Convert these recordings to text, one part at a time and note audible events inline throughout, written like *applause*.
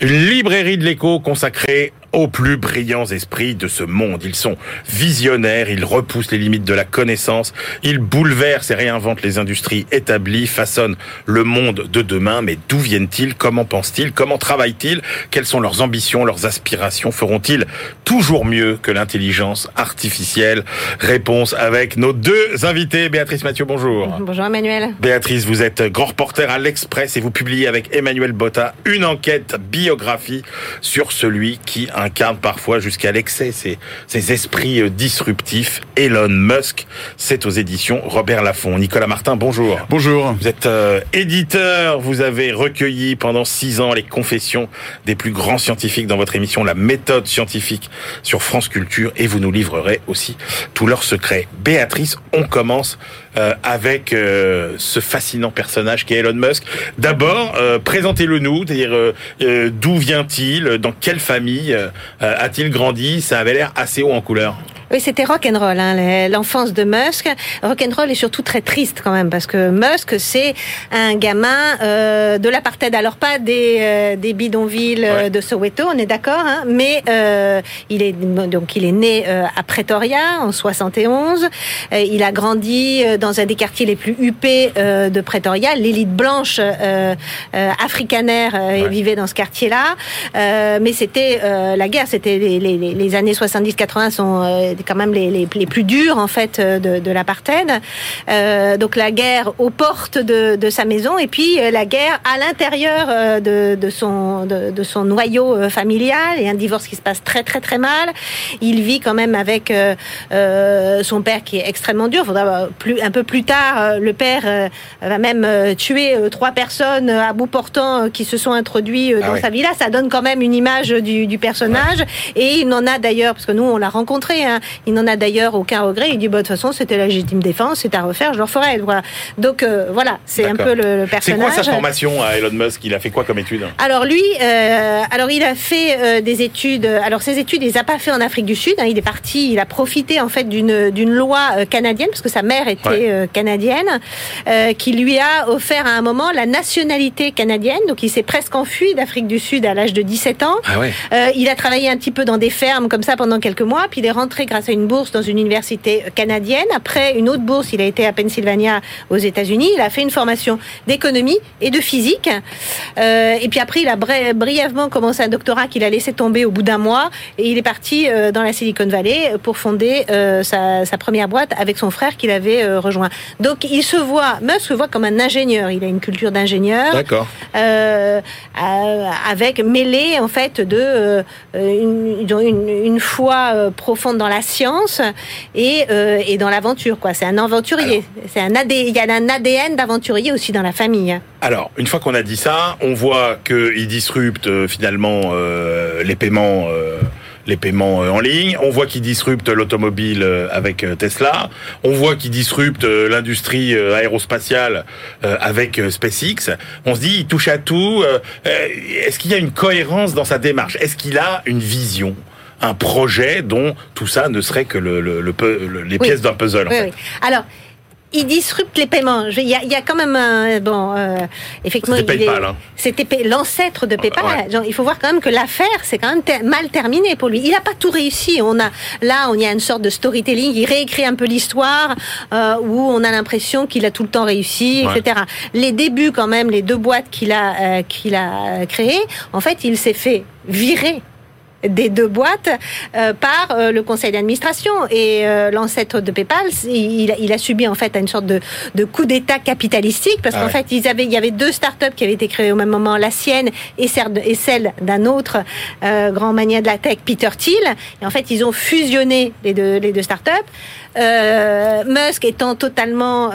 Une librairie de l'écho consacrée aux plus brillants esprits de ce monde. Ils sont visionnaires, ils repoussent les limites de la connaissance, ils bouleversent et réinventent les industries établies, façonnent le monde de demain. Mais d'où viennent-ils? Comment pensent-ils? Comment travaillent-ils? Quelles sont leurs ambitions, leurs aspirations? Feront-ils toujours mieux que l'intelligence artificielle? Réponse avec nos deux invités. Béatrice Mathieu, bonjour. Bonjour Emmanuel. Béatrice, vous êtes grand reporter à l'Express et vous publiez avec Emmanuel Botta une enquête biographie sur celui qui incarne parfois jusqu'à l'excès ces, ces esprits euh, disruptifs. Elon Musk, c'est aux éditions Robert Laffont. Nicolas Martin, bonjour. Bonjour. Vous êtes euh, éditeur, vous avez recueilli pendant six ans les confessions des plus grands scientifiques dans votre émission La méthode scientifique sur France Culture et vous nous livrerez aussi tous leurs secrets. Béatrice, on commence euh, avec euh, ce fascinant personnage qui est Elon Musk. D'abord, euh, présentez-le nous, c'est-à-dire euh, d'où vient-il, dans quelle famille a-t-il grandi? Ça avait l'air assez haut en couleur. Oui, c'était rock'n'roll, hein, l'enfance de Musk. Rock'n'roll est surtout très triste quand même, parce que Musk, c'est un gamin euh, de l'apartheid. Alors pas des, euh, des bidonvilles ouais. de Soweto, on est d'accord, hein, mais euh, il est donc il est né à Pretoria en 71. il a grandi dans un des quartiers les plus huppés de Pretoria. L'élite blanche africanaire ouais. vivait dans ce quartier-là, mais c'était la guerre, c'était les, les, les années 70-80 sont quand même les, les, les, plus durs en fait de, de l'apartheid. Euh, donc la guerre aux portes de, de, sa maison et puis euh, la guerre à l'intérieur euh, de, de, son de, de, son noyau familial et un divorce qui se passe très très très mal. Il vit quand même avec euh, son père qui est extrêmement dur. Faudra plus un peu plus tard, le père va même tuer trois personnes à bout portant qui se sont introduits dans ah ouais. sa villa. Ça donne quand même une image du, du personnage ouais. et il n'en a d'ailleurs parce que nous on l'a rencontré. Hein, il n'en a d'ailleurs aucun regret. Il dit bah, de toute façon c'était la légitime défense, c'est à refaire, je le referai. Voilà. Donc euh, voilà, c'est un peu le, le personnage. C'est quoi sa formation à Elon Musk? Il a fait quoi comme études Alors lui, euh, alors il a fait euh, des études. Alors ses études, il les a pas fait en Afrique du Sud. Hein, il est parti, il a profité en fait d'une d'une loi canadienne parce que sa mère était ouais. Canadienne, qui lui a offert à un moment la nationalité canadienne. Donc il s'est presque enfui d'Afrique du Sud à l'âge de 17 ans. Ah ouais. il a travaillé un petit peu dans des fermes comme ça pendant quelques mois, puis il est rentré grâce à une bourse dans une université canadienne. Après une autre bourse, il a été à Pennsylvania aux États-Unis. Il a fait une formation d'économie et de physique. Euh, et puis après, il a bri brièvement commencé un doctorat qu'il a laissé tomber au bout d'un mois. Et il est parti euh, dans la Silicon Valley pour fonder euh, sa, sa, première boîte avec son frère qu'il avait rejoint. Donc il se voit, Musk se voit comme un ingénieur. Il a une culture d'ingénieur. D'accord. Avec mêlé en fait de une, une, une foi profonde dans la science et, euh, et dans l'aventure. quoi. C'est un aventurier. C'est un AD, il y a un ADN d'aventurier aussi dans la famille. Alors, une fois qu'on a dit ça, on voit qu'il disrupte euh, finalement euh, les paiements. les paiements en ligne. On voit qu'il disrupte l'automobile avec Tesla. On voit qu'il disrupte l'industrie aérospatiale avec SpaceX. On se dit, il touche à tout. Est-ce qu'il y a une cohérence dans sa démarche? Est-ce qu'il a une vision? Un projet dont tout ça ne serait que le, le, le, les pièces oui. d'un puzzle. En oui, fait. oui. Alors, il disrupte les paiements. Il y a, il y a quand même un bon, euh, effectivement, c'était PayPal. Hein. C'était l'ancêtre de PayPal. Ouais. Genre, il faut voir quand même que l'affaire c'est quand même ter mal terminé pour lui. Il n'a pas tout réussi. On a là, on y a une sorte de storytelling. Il réécrit un peu l'histoire euh, où on a l'impression qu'il a tout le temps réussi, ouais. etc. Les débuts quand même, les deux boîtes qu'il a euh, qu'il a créées, en fait, il s'est fait virer des deux boîtes euh, par euh, le conseil d'administration. Et euh, l'ancêtre de PayPal il, il, a subi en fait une sorte de, de coup d'état capitalistique parce ah qu'en ouais. fait ils avaient il y avait deux startups qui avaient été créées au même moment la sienne et celle, d'un autre grand mania de la tech Peter Thiel. Et en fait ils ont fusionné les deux les deux startups. Musk étant totalement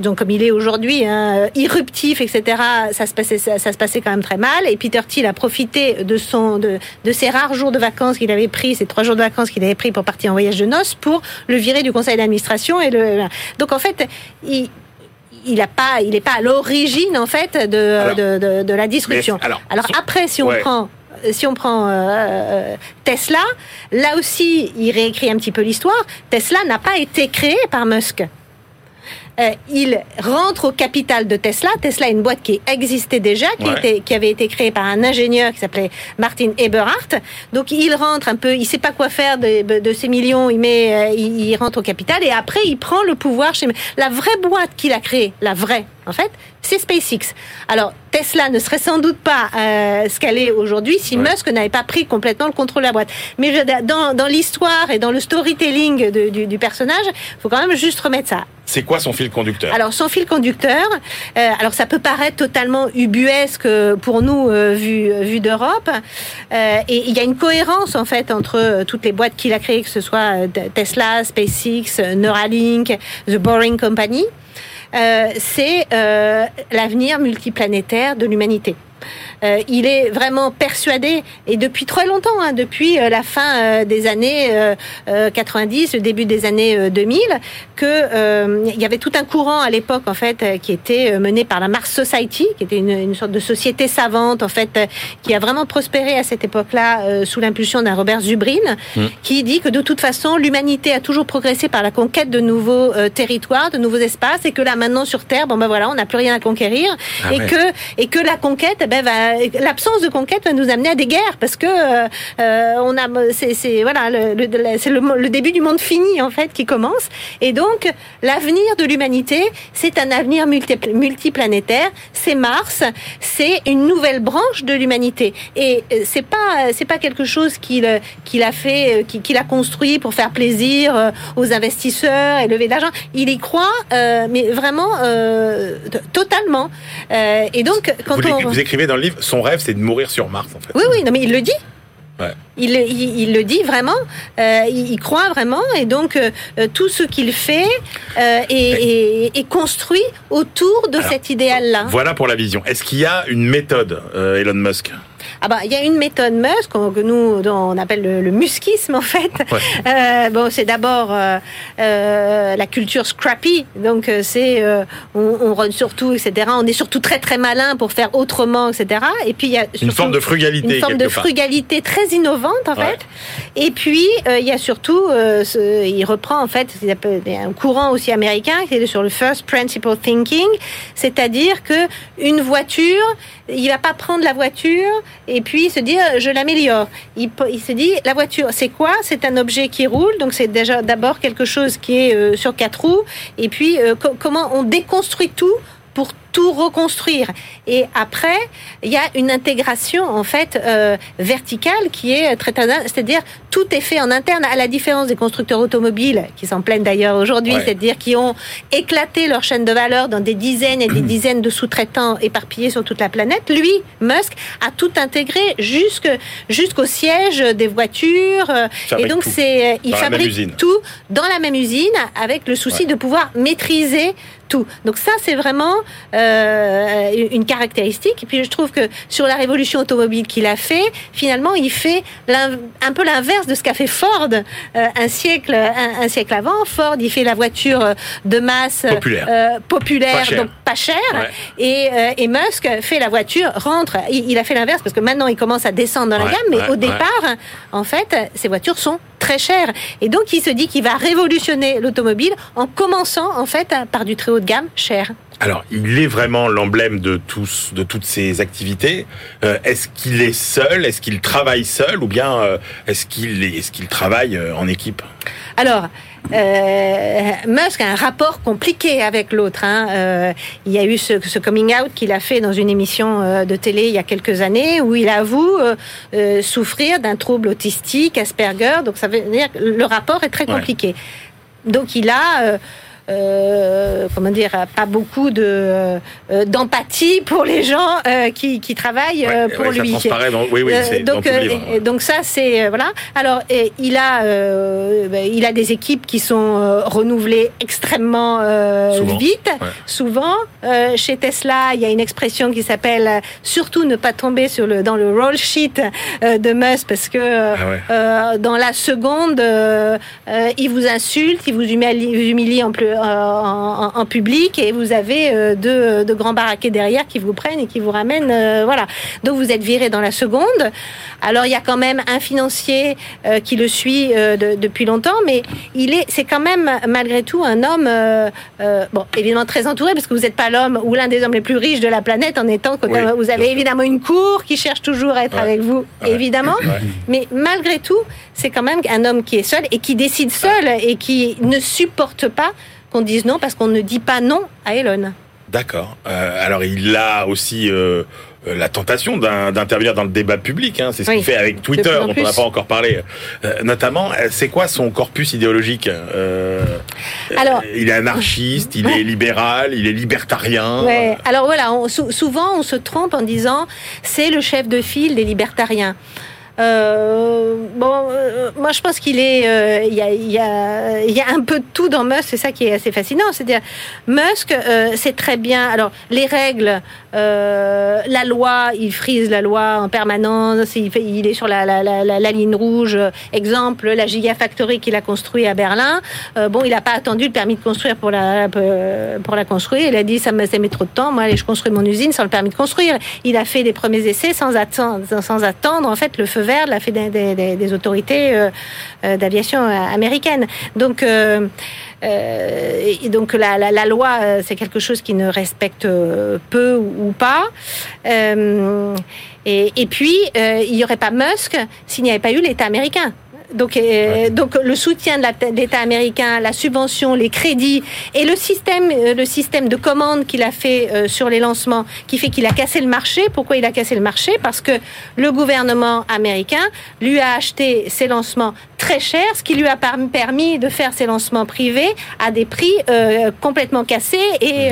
donc comme il est aujourd'hui hein, irruptif etc ça se passait ça, ça, se passait quand même très mal. Et Peter Thiel a profité de son de, de ces rares jours de vacances qu'il avait pris ces trois jours de vacances qu'il avait pris pour partir en voyage de noces pour le virer du conseil d'administration et le donc en fait il il n'est pas, il est pas à l'origine en fait de, alors, de, de, de, la disruption. alors, alors après, si on ouais. prend si on prend euh, Tesla, là aussi, il réécrit un petit peu l'histoire. Tesla n'a pas été créé par Musk. Euh, il rentre au capital de Tesla. Tesla est une boîte qui existait déjà, qui, Ouais. était, qui avait été créée par un ingénieur qui s'appelait Martin Eberhardt. Donc il rentre un peu, il sait pas quoi faire de, de ces millions, il met, euh, il, il rentre au capital et après il prend le pouvoir chez la vraie boîte qu'il a créée, la vraie en fait, c'est SpaceX. Alors Tesla ne serait sans doute pas euh, ce qu'elle est aujourd'hui si Ouais. Musk n'avait pas pris complètement le contrôle de la boîte. Mais je- dans, dans l'histoire et dans le storytelling de- du, du personnage, faut quand même juste remettre ça. C'est quoi son fil conducteur? Alors son fil conducteur, euh, alors ça peut paraître totalement ubuesque pour nous euh, vu vu d'Europe, et il y a une cohérence en fait entre toutes les boîtes qu'il a créées, que ce soit Tesla, SpaceX, Neuralink, The Boring Company. Euh, c'est euh, l'avenir multiplanétaire de l'humanité. Euh, il est vraiment persuadé, et depuis très longtemps, hein, depuis euh, la fin euh, des années euh, euh, 90, le début des années euh, 2000, que euh, il y avait tout un courant à l'époque en fait qui était mené par la Mars Society, qui était une, une sorte de société savante en fait, qui a vraiment prospéré à cette époque-là euh, sous l'impulsion d'un Robert Zubrin, Mm. qui dit que de toute façon l'humanité a toujours progressé par la conquête de nouveaux territoires, de nouveaux espaces, et que là maintenant sur Terre, bon ben voilà, on n'a plus rien à conquérir, Ah et ouais. que et que la conquête, eh ben, va- l'absence de conquête va nous amener à des guerres parce que euh, euh, on a, c'est, voilà, le, le- c'est le, le début du monde fini en fait qui commence. Et donc l'avenir de l'humanité, c'est un avenir multi- multiplanétaire. C'est Mars, c'est une nouvelle branche de l'humanité. Et euh, c'est pas, c'est pas quelque chose qu'il euh, qu'il a fait, euh, qu'il a construit pour faire plaisir euh, aux investisseurs et lever de l'argent. Il y croit, euh, mais vraiment euh, totalement. Euh, et donc quand vous, on vous écrivez dans le livre, son rêve c'est de mourir sur Mars en fait. oui, oui, non, mais il le dit. Ouais. Il, le- il, il le dit vraiment, euh, il, il croit vraiment, et donc euh, euh, tout ce qu'il fait euh, est, est- est construit autour de Alors, cet idéal-là. Voilà pour la vision. Est-ce qu'il y a une méthode, Elon Musk? Ah bah, il y a une méthode Musk qu'on- que nous on appelle le, le muskisme en fait. Ouais. Euh, bon, c'est d'abord euh, euh, la culture scrappy, donc c'est on, on run surtout, etc. On est surtout très très malin pour faire autrement, etc. Et puis il y a Une forme de frugalité une forme de quelque part. frugalité très innovante en Ouais. fait. Et puis il y a surtout, ce- il reprend en fait un courant aussi américain qui est sur le first principle thinking, c'est-à-dire que une voiture, il va pas prendre la voiture et puis se dire je l'améliore. Il, se dit la voiture c'est quoi? C'est un objet qui roule, donc c'est déjà d'abord quelque chose qui est euh, sur quatre roues. Et puis euh, co- comment on déconstruit tout pour tout reconstruire. Et après, il y a une intégration en fait euh, verticale qui est très c'est-à-dire tout est fait en interne à la différence des constructeurs automobiles qui s'en plaignent d'ailleurs aujourd'hui, Ouais. c'est-à-dire qui ont éclaté leur chaîne de valeur dans des dizaines et des *clears throat* dizaines de sous-traitants éparpillés sur toute la planète. Lui, Musk, a tout intégré jusque jusqu'au siège des voitures. euh, Fabrique et donc c'est euh, il fabrique tout dans la même usine avec le souci Ouais. de pouvoir maîtriser tout. Donc ça, c'est vraiment euh, une caractéristique. Et puis je trouve que sur la révolution automobile qu'il a fait, finalement, il fait un peu l'inverse de ce qu'a fait Ford euh, un siècle un, un siècle avant. Ford, il fait la voiture euh, de masse euh, Populaire. euh, populaire, Pas donc pas. Ouais. Et, euh, et Musk fait la voiture, rentre. Il, il a fait l'inverse parce que maintenant il commence à descendre dans la gamme, mais ouais, au départ, en fait, ces voitures sont très chères. Et donc il se dit qu'il va révolutionner l'automobile en commençant en fait par du très haut de gamme cher. Alors, il est vraiment l'emblème de tous, de toutes ces activités. Euh, est-ce qu'il est seul? Est-ce qu'il travaille seul? Ou bien euh, est-ce qu'il est, est-ce qu'il travaille euh, en équipe? Alors, euh, Musk a un rapport compliqué avec l'autre. Hein. Euh, il y a eu ce, ce coming out qu'il a fait dans une émission euh, de télé il y a quelques années où il avoue euh, souffrir d'un trouble autistique, Asperger. Donc ça veut dire que le rapport est très Ouais. compliqué. Donc il a euh, euh, comment dire, pas beaucoup de euh, d'empathie pour les gens euh, qui, qui travaillent euh, Ouais, pour ouais, ça lui. transparaît dans, oui, oui, Euh, dans donc, euh, livre. donc ça c'est euh, voilà. Alors et il a euh, ben, il a des équipes qui sont euh, renouvelées extrêmement euh, Souvent. vite. Souvent euh, chez Tesla, il y a une expression qui s'appelle euh, surtout ne pas tomber sur le dans le roll sheet euh, de Musk parce que euh, Ah euh, dans la seconde euh, euh, il vous insulte, il vous humilie, vous humilie en plus en, public et vous avez deux, de grands baraquets derrière qui vous prennent et qui vous ramènent. voilà. Donc vous êtes viré dans la seconde. Alors il y a quand même un financier qui le suit depuis longtemps, mais il est, c'est quand même malgré tout un homme, bon, évidemment très entouré parce que vous n'êtes pas l'homme ou l'un des hommes les plus riches de la planète en étant vous avez évidemment une cour qui cherche toujours à être avec vous, évidemment. Mais malgré tout, c'est quand même un homme qui est seul et qui décide seul et qui ne supporte pas qu'on dise non parce qu'on ne dit pas non à Elon. D'accord. Euh, alors il a aussi euh, euh, la tentation d'intervenir dans le débat public. Hein. C'est ce qu'il fait avec Twitter, dont on n'a pas encore parlé. notamment, c'est quoi son corpus idéologique Alors, Il est anarchiste, il est *laughs* libéral, il est libertarien. Alors voilà, souvent on se trompe en disant c'est le chef de file des libertariens. Euh, bon, euh, moi je pense qu'il est, euh, il y, a, y, a, un peu de tout dans Musk, c'est ça qui est assez fascinant. C'est-à-dire, Musk, c'est très bien. Alors, les règles, la loi, il frise la loi en permanence. Il, est sur la, la, la, ligne rouge. Exemple, la Gigafactory qu'il a construit à Berlin. bon, il n'a pas attendu le permis de construire pour la pour la construire. Il a dit ça me ça met trop de temps. Moi, allez, je construis mon usine sans le permis de construire. Il a fait des premiers essais sans attendre, sans attendre en fait le feu vert de la des, autorités euh, euh, d'aviation euh, américaines. Donc, donc la, loi, c'est quelque chose qui ne respecte peu ou, pas. Et, puis, il n'y aurait pas Musk s'il n'y avait pas eu l'État américain. Donc, euh, donc le soutien de l'État américain, la subvention, les crédits et le système, euh, le système de commande qu'il a fait euh, sur les lancements, qui fait qu'il a cassé le marché. Pourquoi il a cassé le marché? Parce que le gouvernement américain lui a acheté ses lancements très chers, ce qui lui a permis de faire ses lancements privés à des prix complètement cassés et,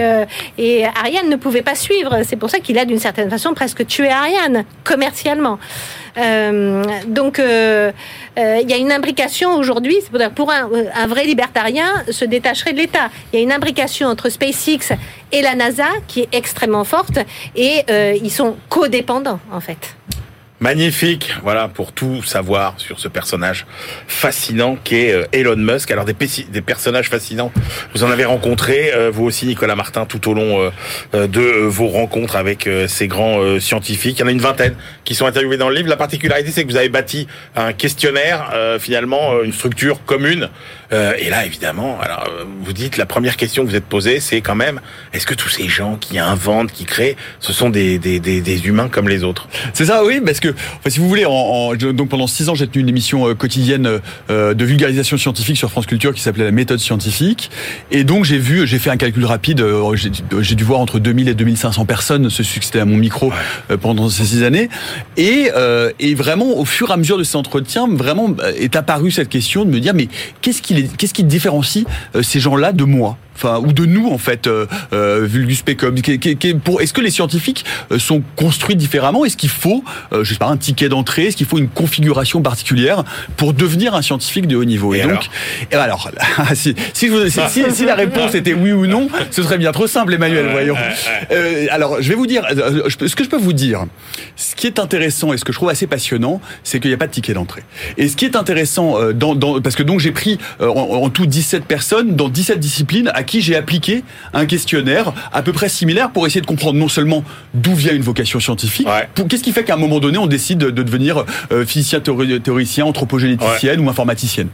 et Ariane ne pouvait pas suivre. C'est pour ça qu'il a d'une certaine façon presque tué Ariane commercialement. Euh, donc, euh, euh, il y a une imbrication aujourd'hui, pour un, un, vrai libertarien, se détacherait de l'État. Il y a une imbrication entre SpaceX et la NASA qui est extrêmement forte et ils sont codépendants en fait. Magnifique, voilà, pour tout savoir sur ce personnage fascinant qu'est euh, Elon Musk. Alors des, des personnages fascinants, vous en avez rencontré, euh, vous aussi Nicolas Martin, tout au long euh, de vos rencontres avec ces grands scientifiques. Il y en a une vingtaine qui sont interviewés dans le livre. La particularité, c'est que vous avez bâti un questionnaire, finalement, une structure commune. Et là, évidemment, alors vous dites, la première question que vous êtes posée, c'est quand même, est-ce que tous ces gens qui inventent, qui créent, ce sont des, des, des, des humains comme les autres? C'est ça, oui, parce que enfin, si vous voulez, en, donc pendant six ans, j'ai tenu une émission euh, quotidienne euh, de vulgarisation scientifique sur France Culture qui s'appelait la méthode scientifique. Et donc j'ai vu, j'ai fait un calcul rapide. Euh, j'ai dû voir entre 2000 et 2500 personnes se succéder à mon micro pendant ces six années. Et, et vraiment, au fur et à mesure de ces entretiens, vraiment est apparue cette question de me dire mais qu'est-ce qu'est-ce qui différencie ces gens-là de moi? Enfin ou de nous en fait, euh, euh vulgus pecum. Est-ce que les scientifiques euh, sont construits différemment? Est-ce qu'il faut, je sais pas, un ticket d'entrée? Est-ce qu'il faut une configuration particulière pour devenir un scientifique de haut niveau? Et, donc, alors, *laughs* si, si, si, la réponse était oui ou non, ce serait bien trop simple, Emmanuel. Voyons. alors, je vais vous dire, ce que je peux vous dire, ce qui est intéressant et ce que je trouve assez passionnant, c'est qu'il n'y a pas de ticket d'entrée. Et ce qui est intéressant, dans, dans, parce que donc j'ai pris en, en, tout 17 personnes dans 17 disciplines à qui j'ai appliqué un questionnaire à peu près similaire pour essayer de comprendre non seulement d'où vient une vocation scientifique, qu'est-ce qui fait qu'à un moment donné on décide de devenir euh, physicien théoricien, anthropogénéticienne ou informaticienne.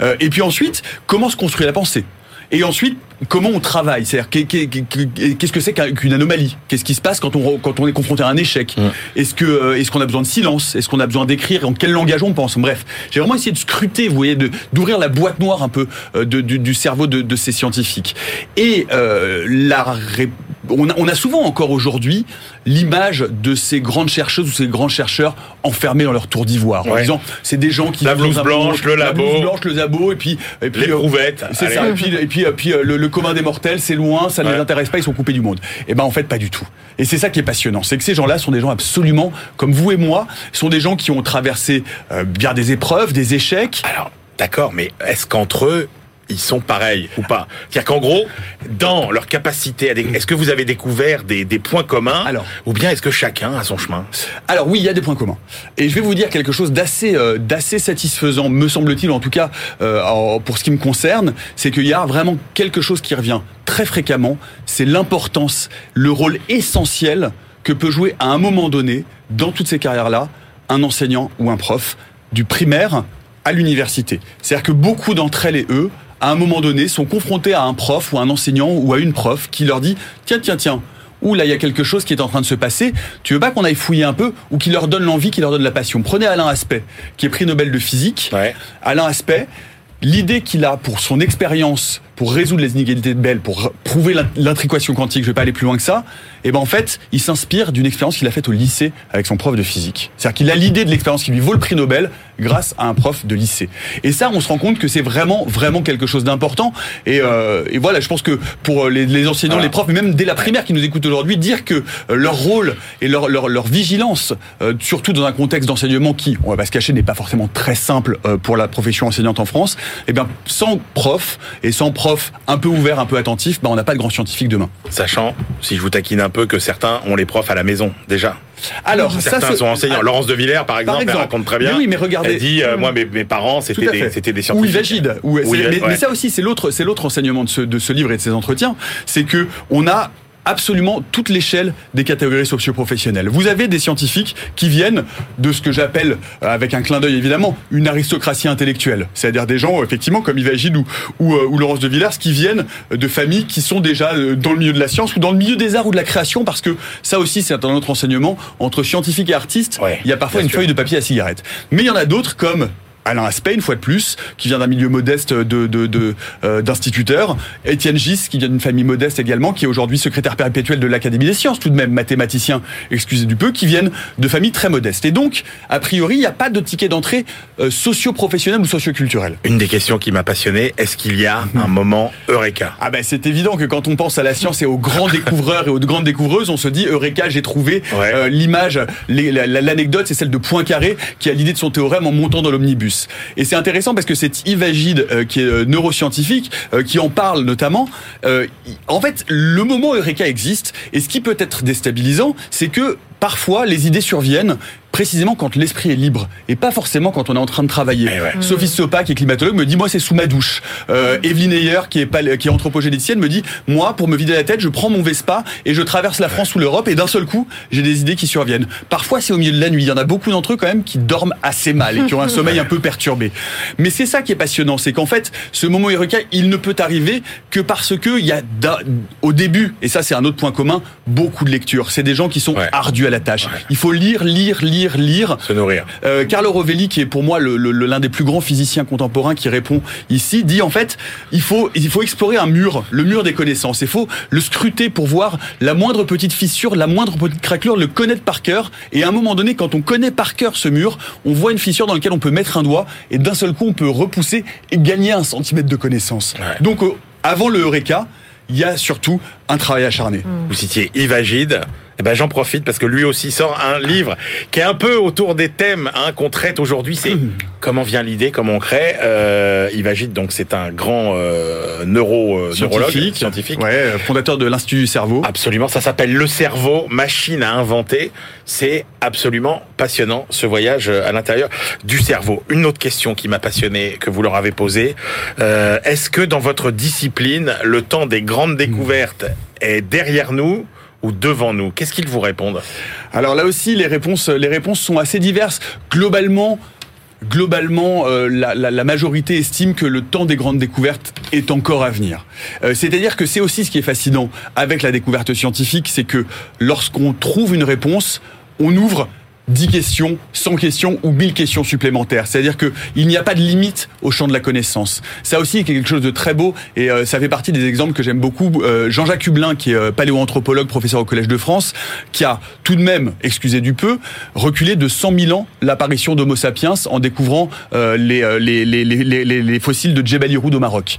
Euh, et puis ensuite, comment se construit la pensée? Et ensuite, comment on travaille? C'est-à-dire, qu'est-ce que c'est qu'une anomalie? Qu'est-ce qui se passe quand on, quand on est confronté à un échec? Est-ce que euh, est-ce qu'on a besoin de silence? Est-ce qu'on a besoin d'écrire? En quel langage on pense? Bref, j'ai vraiment essayé de scruter, vous voyez, d'ouvrir la boîte noire un peu euh, de, du, cerveau de, de, ces scientifiques. Et euh, la, on a, on a souvent encore aujourd'hui l'image de ces grandes chercheuses ou ces grands chercheurs enfermés dans leur tour d'ivoire. En disant, c'est des gens qui la blouse blanche, le labo, la blouse blanche, le labo, et puis et puis les prouvettes. C'est ça. Et puis, et puis, et puis le, le, commun des mortels, c'est loin, ça ne les intéresse pas, ils sont coupés du monde. Et eh ben en fait pas du tout. Et c'est ça qui est passionnant, c'est que ces gens-là sont des gens absolument comme vous et moi, sont des gens qui ont traversé euh, bien des épreuves, des échecs. Alors d'accord, mais est-ce qu'entre eux ils sont pareils ou pas C'est-à-dire qu'en gros, dans leur capacité, à est-ce que vous avez découvert des, des points communs Alors. ou bien est-ce que chacun a son chemin? Alors oui, il y a des points communs. Et je vais vous dire quelque chose d'assez euh, d'assez satisfaisant, me semble-t-il, en tout cas euh, pour ce qui me concerne, c'est qu'il y a vraiment quelque chose qui revient très fréquemment, c'est l'importance, le rôle essentiel que peut jouer à un moment donné, dans toutes ces carrières-là, un enseignant ou un prof, du primaire à l'université. C'est-à-dire que beaucoup d'entre elles et eux, à un moment donné, sont confrontés à un prof ou un enseignant ou à une prof qui leur dit tiens, tiens, tiens, ou là il y a quelque chose qui est en train de se passer, tu veux pas qu'on aille fouiller un peu ou qui leur donne l'envie, qui leur donne la passion. Prenez Alain Aspect, qui est prix Nobel de physique. Ouais. Alain Aspect, l'idée qu'il a pour son expérience pour résoudre les inégalités de Bell, pour prouver l'in- l'intrication quantique, je vais pas aller plus loin que ça, et ben en fait, il s'inspire d'une expérience qu'il a faite au lycée avec son prof de physique. C'est-à-dire qu'il a l'idée de l'expérience qui lui vaut le prix Nobel grâce à un prof de lycée. Et ça, on se rend compte que c'est vraiment, vraiment quelque chose d'important. Et, euh, et voilà, je pense que pour les, les enseignants, Voilà. les profs, mais même dès la primaire qui nous écoutent aujourd'hui, dire que euh, leur rôle et leur, leur, leur vigilance, euh, surtout dans un contexte d'enseignement qui, on va pas se cacher, n'est pas forcément très simple euh, pour la profession enseignante en France, et bien sans prof et sans prof un peu ouvert, un peu attentif, ben on n'a pas de grand scientifique demain. Sachant, si je vous taquine un peu, que certains ont les profs à la maison déjà. Alors, Certains ça, sont enseignants. Ah, Laurence de Villers, par exemple, elle exemple. raconte très bien. Mais oui, mais regardez. Elle dit, euh, moi, mes, mes parents, c'était des, c'était des Ou scientifiques. Yvagide. Ou- Oui, mais, ouais. mais ça aussi, c'est l'autre, c'est l'autre enseignement de ce, de ce livre et de ces entretiens, c'est que on a absolument toute l'échelle des catégories socioprofessionnelles. Vous avez des scientifiques qui viennent de ce que j'appelle, euh, avec un clin d'œil évidemment, une aristocratie intellectuelle. C'est-à-dire des gens, effectivement, comme ou, ou, euh, ou Laurence de Villers, qui viennent de familles qui sont déjà euh, dans le milieu de la science ou dans le milieu des arts ou de la création, parce que ça aussi, c'est un autre enseignement. Entre scientifiques et artistes, Ouais, il y a parfois une sûr. feuille de papier à cigarette. Mais il y en a d'autres comme Alain Aspect, une fois de plus, qui vient d'un milieu modeste de, de, de, euh, d'instituteurs. Étienne Gis, qui vient d'une famille modeste également, qui est aujourd'hui secrétaire perpétuel de l'Académie des sciences, tout de même mathématicien, excusez du peu, qui viennent de familles très modestes. Et donc, a priori, il n'y a pas de ticket d'entrée euh, socio-professionnel ou socio-culturel. Une des questions qui m'a passionné, est-ce qu'il y a un moment Eureka? Ah ben c'est évident que quand on pense à la science et aux grands *laughs* découvreurs et aux grandes découvreuses, on se dit Eureka, j'ai trouvé Ouais. euh, l'image, l'anecdote, c'est celle de Poincaré qui a l'idée de son théorème en montant dans l'omnibus. Et c'est intéressant parce que c'est Yves Agide euh, qui est euh, neuroscientifique euh, qui en parle notamment. Euh, en fait, le moment Eureka existe et ce qui peut être déstabilisant, c'est que parfois les idées surviennent précisément quand l'esprit est libre et pas forcément quand on est en train de travailler. Eh. Sophie Sopa, qui est climatologue, me dit moi c'est sous ma douche. Euh, Evelyne Ayer, qui est, pal- qui est anthropogénicienne, me dit moi pour me vider la tête, je prends mon Vespa et je traverse la France ou l'Europe et d'un seul coup j'ai des idées qui surviennent. Parfois c'est au milieu de la nuit. Il y en a beaucoup d'entre eux quand même qui dorment assez mal et qui ont un *laughs* sommeil un peu perturbé. Mais c'est ça qui est passionnant, c'est qu'en fait ce moment Eureka, il ne peut arriver que parce que il y a d'un- au début et ça c'est un autre point commun, beaucoup de lectures. C'est des gens qui sont Ouais. ardus à la tâche. Ouais. Il faut lire, lire, lire, lire. Se nourrir. Euh, Carlo Rovelli, qui est pour moi le- le- le- l'un des plus grands physiciens contemporains qui répond ici, dit en fait, il faut, il faut explorer un mur, le mur des connaissances. Il faut le scruter pour voir la moindre petite fissure, la moindre petite craquelure, le connaître par cœur. Et à un moment donné, quand on connaît par cœur ce mur, on voit une fissure dans laquelle on peut mettre un doigt et d'un seul coup, on peut repousser et gagner un centimètre de connaissance. Ouais. Donc, euh, avant le Eureka, il y a surtout un travail acharné. Vous citiez Yves Agide. Eh ben, j'en profite parce que lui aussi sort un livre qui est un peu autour des thèmes hein, qu'on traite aujourd'hui. C'est *clears throat* comment vient l'idée, comment on crée. Euh, Yves donc c'est un grand euh, neuro, euh, neurologue, scientifique. Ouais, fondateur de l'Institut du cerveau. Absolument, ça s'appelle Le cerveau, machine à inventer. C'est absolument passionnant ce voyage euh, à l'intérieur du cerveau. Une autre question qui m'a passionné, que vous leur avez posée, euh, est-ce que dans votre discipline, le temps des grandes découvertes est derrière nous ou devant nous? Qu'est-ce qu'ils vous répondent? Alors là aussi, les réponses, les réponses sont assez diverses. Globalement, globalement, euh, la, la- la majorité estime que le temps des grandes découvertes est encore à venir. Euh, C'est-à-dire que c'est aussi ce qui est fascinant avec la découverte scientifique, c'est que lorsqu'on trouve une réponse, on ouvre 10 questions, 100 questions ou 1000 questions supplémentaires. C'est-à-dire que il n'y a pas de limite au champ de la connaissance. Ça aussi est quelque chose de très beau et euh, ça fait partie des exemples que j'aime beaucoup. Euh, Jean-Jacques Hublin, qui est euh, paléoanthropologue, professeur au Collège de France, qui a tout de même, excusez du peu, reculé de 100 000 ans l'apparition d'Homo sapiens en découvrant les, les, les, les, les, les- les fossiles de Djebel Irhoud au Maroc.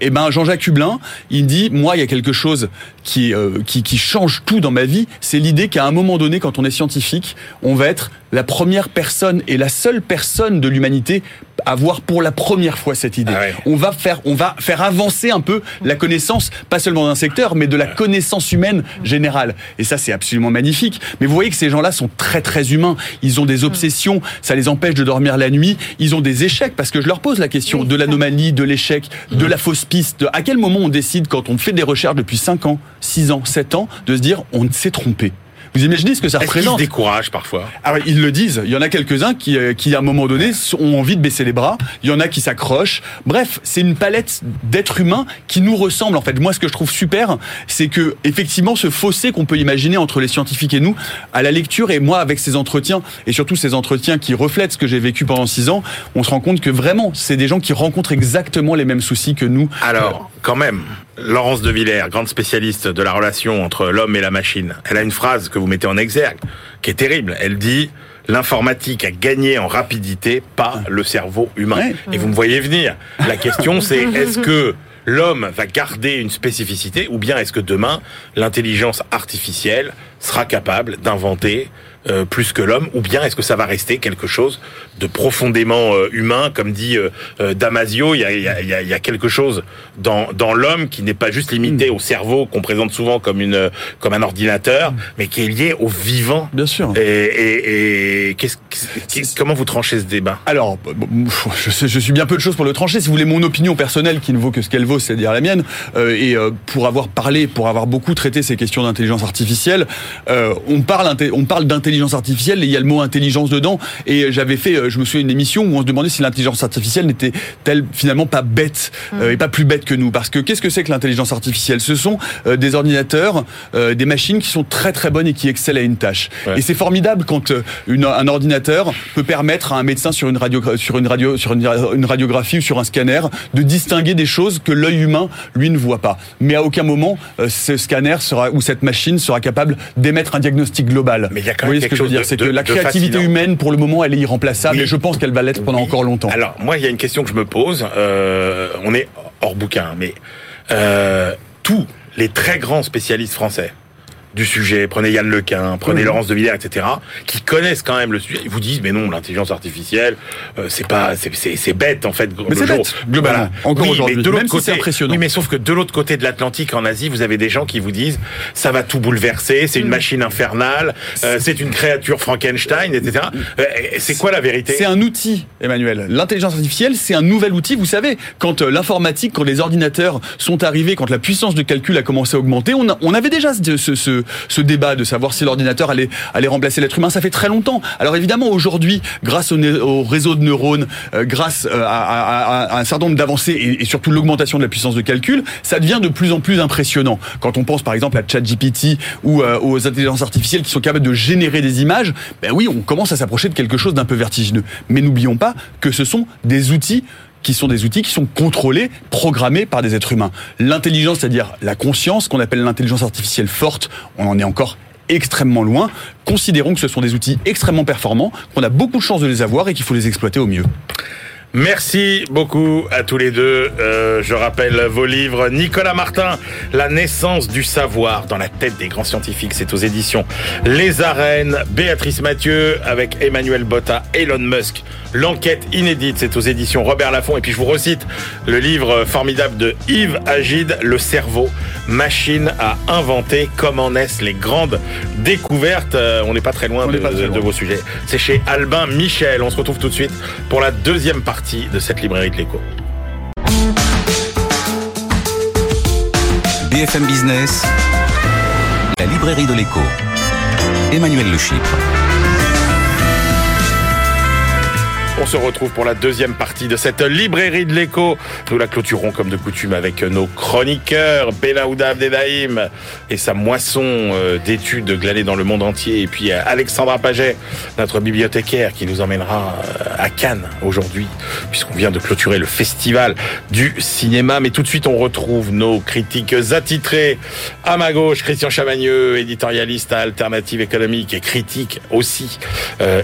Et ben Jean-Jacques Hublin, il dit, moi, il y a quelque chose qui, euh, qui, qui change tout dans ma vie, c'est l'idée qu'à un moment donné, quand on est scientifique, on va être la première personne et la seule personne de l'humanité à voir pour la première fois cette idée. Ah ouais. On va faire, on va faire avancer un peu la connaissance, pas seulement d'un secteur, mais de la connaissance humaine générale. Et ça, c'est absolument magnifique. Mais vous voyez que ces gens-là sont très très humains. Ils ont des obsessions, ça les empêche de dormir la nuit. Ils ont des échecs parce que je leur pose la question de l'anomalie, de l'échec, de la fausse piste. De- à quel moment on décide quand on fait des recherches depuis 5 ans, 6 ans, 7 ans, de se dire on s'est trompé. Vous imaginez ce que ça Est-ce qu'ils se représente découragent parfois? Alors, ils le disent. Il y en a quelques-uns qui, euh, qui, à un moment donné, ont envie de baisser les bras. Il y en a qui s'accrochent. Bref, c'est une palette d'êtres humains qui nous ressemblent. En fait, moi, ce que je trouve super, c'est que, effectivement, ce fossé qu'on peut imaginer entre les scientifiques et nous, à la lecture et moi, avec ces entretiens, et surtout ces entretiens qui reflètent ce que j'ai vécu pendant six ans, on se rend compte que vraiment, c'est des gens qui rencontrent exactement les mêmes soucis que nous. Alors, quand même, Laurence de Villers, grande spécialiste de la relation entre l'homme et la machine, elle a une phrase que vous mettez en exergue, qui est terrible. Elle dit l'informatique a gagné en rapidité, pas le cerveau humain. Ouais. Et vous me voyez venir. La question, c'est est-ce que l'homme va garder une spécificité ou bien est-ce que demain, l'intelligence artificielle sera capable d'inventer euh, plus que l'homme ou bien est-ce que ça va rester quelque chose de profondément euh, humain comme dit euh, euh, Damasio il y a, y, a, y a- il y a quelque chose dans, dans l'homme qui n'est pas juste limité au cerveau qu'on présente souvent comme une euh, comme un ordinateur mais qui est lié au vivant Bien sûr. et, et, et qu'est-ce qu'est- comment vous tranchez ce débat? Alors, bon, je, sais- je suis bien peu de choses pour le trancher. Si vous voulez mon opinion personnelle, qui ne vaut que ce qu'elle vaut, c'est-à-dire la mienne, euh, et euh, pour avoir parlé, pour avoir beaucoup traité ces questions d'intelligence artificielle, euh, on parle, on parle d'intelligence artificielle et il y a le mot intelligence dedans. Et j'avais fait, euh, je me souviens, une émission où on se demandait si l'intelligence artificielle n'était-elle finalement pas bête euh, et pas plus bête que nous. Parce que qu'est-ce que c'est que l'intelligence artificielle? Ce sont euh, des ordinateurs, euh, des machines qui sont très très bonnes et qui excellent à une tâche. Ouais. Et c'est formidable quand euh, une- un ordinateur peut permettre à un médecin sur une radio, sur une radio, sur une, une radiographie ou sur un scanner de distinguer des choses que l'œil humain lui ne voit pas. Mais à aucun moment euh, ce scanner sera ou cette machine sera capable d'émettre un diagnostic global. Mais il y a quand Vous voyez ce que je veux dire, c'est que la créativité fascinant. humaine pour le moment elle est irremplaçable Oui. et je pense qu'elle va l'être pendant Oui. encore longtemps. Alors, moi, il y a une question que je me pose. Euh, on est hors bouquin, mais euh, tous les très grands spécialistes français du sujet, prenez Yann Lequin, prenez. Laurence de Villers, etc., qui connaissent quand même le sujet, ils vous disent, mais non, l'intelligence artificielle, euh, c'est pas, c'est- bête en fait. Mais c'est bête, globalement, encore Oui, aujourd'hui, mais de l'autre si côté, c'est impressionnant. Oui, mais sauf que de l'autre côté de l'Atlantique, en Asie, vous avez des gens qui vous disent, ça va tout bouleverser, c'est Mm. une machine infernale, euh, c'est une créature Frankenstein, etc. Euh, c'est quoi la vérité? C'est un outil, Emmanuel. L'intelligence artificielle, c'est un nouvel outil. Vous savez, quand l'informatique, quand les ordinateurs sont arrivés, quand la puissance de calcul a commencé à augmenter, on, a- on avait déjà ce, ce, ce- ce débat de savoir si l'ordinateur allait, remplacer l'être humain. Ça fait très longtemps. Alors évidemment, aujourd'hui, grâce au, réseau de neurones, euh, grâce euh, à, un certain nombre d'avancées et, et surtout l'augmentation de la puissance de calcul, ça devient de plus en plus impressionnant. Quand on pense par exemple à ChatGPT ou euh, aux intelligences artificielles qui sont capables de générer des images, ben oui, on commence à s'approcher de quelque chose d'un peu vertigineux. Mais n'oublions pas que ce sont des outils qui sont des outils qui sont contrôlés, programmés par des êtres humains. L'intelligence, c'est-à-dire la conscience, qu'on appelle l'intelligence artificielle forte, on en est encore extrêmement loin. Considérons que ce sont des outils extrêmement performants, qu'on a beaucoup de chances de les avoir et qu'il faut les exploiter au mieux. Merci beaucoup à tous les deux. Euh, je rappelle vos livres. Nicolas Martin, La naissance du savoir dans la tête des grands scientifiques. C'est aux éditions Les Arènes. Béatrice Mathieu avec Emmanuel Botta, Elon Musk. L'enquête inédite, c'est aux éditions Robert Laffont. Et puis je vous recite le livre formidable de Yves Agide, Le cerveau, machine à inventer. Comment naissent les grandes découvertes? Euh, On n'est pas très loin, de, vos sujets. C'est chez Albin Michel. On se retrouve tout de suite pour la deuxième partie de cette librairie de l'écho. BFM Business, la librairie de l'écho. Emmanuel Le Chypre. On se retrouve pour la deuxième partie de cette librairie de l'écho. Nous la clôturons comme de coutume avec nos chroniqueurs, Benaouda Abdelhaim et sa moisson euh, d'études glanées dans le monde entier. Et puis euh, Alexandra Paget, notre bibliothécaire, qui nous emmènera euh, à Cannes aujourd'hui, puisqu'on vient de clôturer le festival du cinéma. Mais tout de suite, on retrouve nos critiques attitrés. À ma gauche, Christian Chavagneux, éditorialiste à Alternative économique et critique aussi,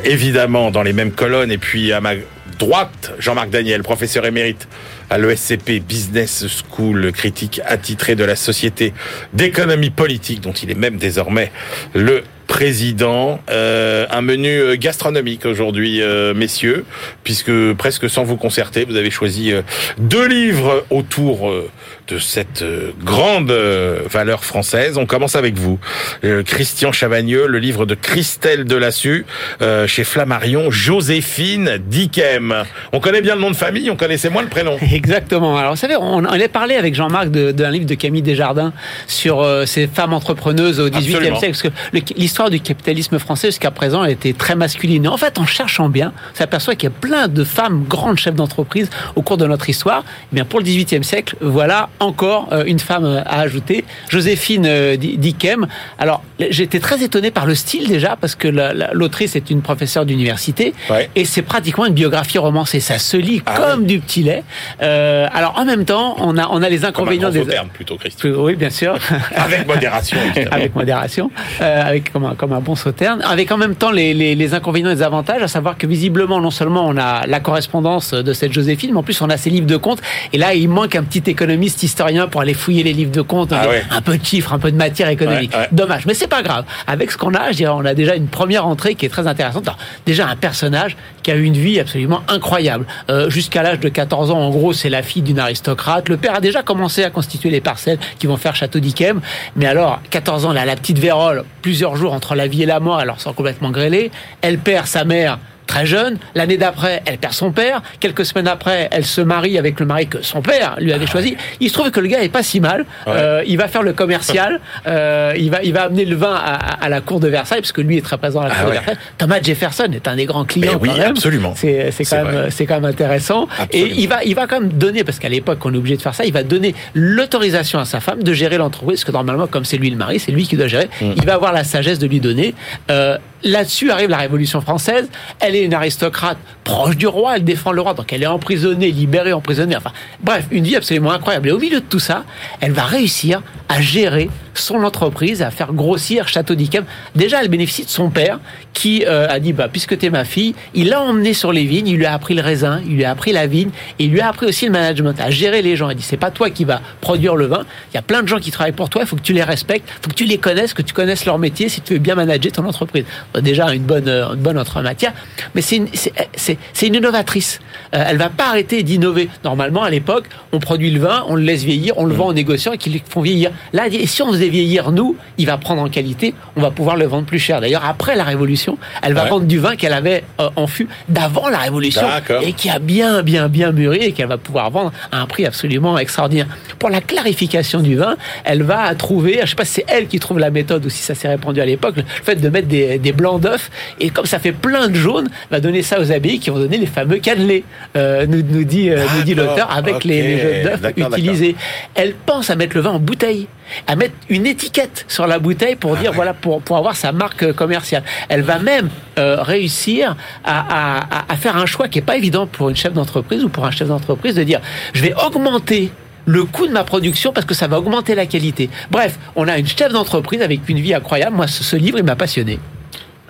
évidemment, dans les mêmes colonnes. Et puis ma droite, Jean-Marc Daniel, professeur émérite à l'ESCP Business School, critique attitré de la Société d'économie politique, dont il est même désormais le président. Euh, un menu gastronomique aujourd'hui, euh, messieurs, puisque presque sans vous concerter, vous avez choisi euh, deux livres autour euh, de cette euh, grande euh, valeur française. On commence avec vous, Euh, Christian Chavagneux, le livre de Christelle Delassus, euh, chez Flammarion, Joséphine Dickem. On connaît bien le nom de famille, on connaissait moins le prénom. *laughs* Exactement. Alors, vous savez, on, on a parlé avec Jean-Marc d'un livre de Camille Desjardins sur ces femmes entrepreneuses au XVIIIe siècle, parce que l'histoire du capitalisme français jusqu'à présent été très masculine. Et en fait, en cherchant bien, on s'aperçoit qu'il y a plein de femmes grandes chefs d'entreprise au cours de notre histoire. Eh bien, pour le XVIIIe siècle, voilà encore euh, une femme euh, à ajouter, Joséphine euh, Di- Dickem. Alors, j'étais très étonné par le style déjà, parce que la- la- l'autrice est une professeure d'université, Ouais. et c'est pratiquement une biographie romancée. Ça se lit Ah comme du petit lait. Euh, alors, en même temps, on a, on a les Comme un inconvénients des... terme plutôt, Christian. Oui, bien sûr. *laughs* Avec modération, avec modération, euh, avec comme un, comme un bon sauterne, avec en même temps les, les, les inconvénients et les avantages, à savoir que visiblement, non seulement on a la correspondance de cette Joséphine, mais en plus on a ses livres de comptes. Et là, il manque un petit économiste historien pour aller fouiller les livres de comptes, Ah un, ouais. un peu de chiffres, un peu de matière économique. Ouais, ouais. Dommage, mais c'est pas grave. Avec ce qu'on a, je dirais, on a déjà une première entrée qui est très intéressante. Alors, déjà un personnage qui a eu une vie absolument incroyable. Euh, Jusqu'à l'âge de 14 ans, en gros, c'est la fille d'une aristocrate. Le père a déjà commencé à constituer les parcelles qui vont faire Château d'Yquem. Mais alors, 14 ans, a la petite vérole, plusieurs jours entre la vie et la mort, leur sort complètement grêlée. Elle perd sa mère très jeune. L'année d'après, elle perd son père. Quelques semaines après, elle se marie avec le mari que son père lui avait choisi. Il se trouve que le gars est pas si mal. Euh, il va faire le commercial. *laughs* euh, il va, il va amener le vin à, la cour de Versailles parce que lui est très présent à la Ah cour ouais. de Versailles. Thomas Jefferson est un des grands clients. Mais oui, quand absolument. C'est, quand même, c'est quand même intéressant. Absolument. Et il va, il va quand même donner, parce qu'à l'époque, on est obligé de faire ça, il va donner l'autorisation à sa femme de gérer l'entreprise, parce que normalement, comme c'est lui le mari, c'est lui qui doit gérer. Mm. Il va avoir la sagesse de lui donner. Euh, Là-dessus arrive la Révolution française. Elle est une aristocrate proche du roi. Elle défend le roi, donc elle est emprisonnée, libérée, emprisonnée. Enfin, bref, une vie absolument incroyable. Et au milieu de tout ça, elle va réussir à gérer son entreprise, à faire grossir Château d'Yquem. Déjà, elle bénéficie de son père qui euh, a dit bah puisque t'es ma fille, il l'a emmené sur les vignes, il lui a appris le raisin, il lui a appris la vigne et il lui a appris aussi le management, à gérer les gens. Il dit c'est pas toi qui va produire le vin, il y a plein de gens qui travaillent pour toi, il faut que tu les respectes, il faut que tu les connaisses, que tu connaisses leur métier si tu veux bien manager ton entreprise. Bon, déjà une bonne euh, une bonne autre matière, mais c'est une c'est une innovatrice. Euh, elle va pas arrêter d'innover. Normalement à l'époque, on produit le vin, on le laisse vieillir, on le vend aux négociants et qui le font vieillir. Là, si on faisait vieillir nous, il va prendre en qualité, on va pouvoir le vendre plus cher. D'ailleurs, après la Révolution, elle va Ouais. vendre du vin qu'elle avait euh, en fût d'avant la Révolution et qui a bien, bien, bien mûri et qu'elle va pouvoir vendre à un prix absolument extraordinaire. Pour la clarification du vin, elle va trouver, je sais pas si c'est elle qui trouve la méthode ou si ça s'est répandu à l'époque, le fait de mettre des, des blancs d'œufs et comme ça fait plein de jaunes, va donner ça aux abbayes qui vont donner les fameux cannelés, euh, nous, nous dit, euh, nous dit l'auteur, avec les, les jaunes d'œufs utilisés. Elle pense à mettre le vin en bouteille, à mettre une étiquette sur la bouteille pour dire voilà pour pour avoir sa marque euh, commerciale. Elle va même euh, réussir à- à faire un choix qui est pas évident pour une chef d'entreprise ou pour un chef d'entreprise de dire je vais augmenter le coût de ma production parce que ça va augmenter la qualité. Bref, on a une chef d'entreprise avec une vie incroyable. Moi, ce, ce livre, il m'a passionné.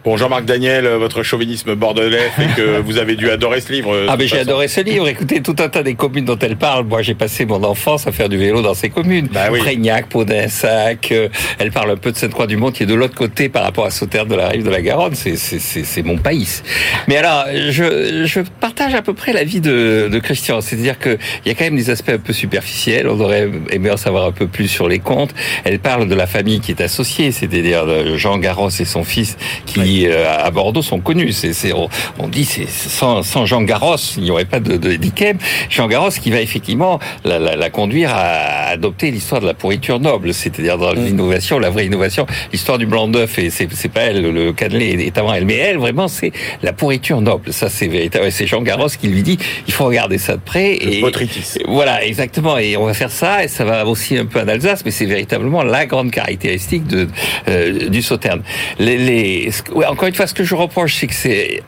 Bon, Jean-Marc Daniel, euh, votre chauvinisme bordelais fait que *laughs* vous avez dû adorer ce livre. euh, Ah mais j'ai adoré ce livre. Écoutez, tout un tas des communes dont elle parle. Moi, j'ai passé mon enfance à faire du vélo dans ces communes. Bah oui. Prégnac, euh, elle parle un peu de Sainte-Croix-du-Mont qui est de l'autre côté par rapport à Sauternes de la rive de la Garonne. C'est c'est c'est c'est mon pays. Mais alors, je je partage à peu près l'avis de de Christian. C'est-à-dire que il y a quand même des aspects un peu superficiels. On aurait aimé en savoir un peu plus sur les comptes. Elle parle de la famille qui est associée, c'est-à-dire Jean Garros et son fils qui euh, à Bordeaux sont connus. C'est on, on dit c'est sans sans Jean Garros, il n'y aurait pas de, de d'Ikem. Jean Garros qui va effectivement la, la, la conduire à adopter l'histoire de la pourriture noble, c'est-à-dire dans l'innovation, la vraie innovation, l'histoire du blanc d'œuf et c'est pas elle, le cannelé est avant elle, mais elle vraiment c'est la pourriture noble. Ça c'est véritable. C'est Jean Garros qui lui dit il faut regarder ça de près Le et voilà, exactement. Et on va faire ça, et ça va aussi un peu en Alsace, mais c'est véritablement la grande caractéristique de, euh, du Sauterne. Les, encore une fois, ce que je reproche, c'est que c'est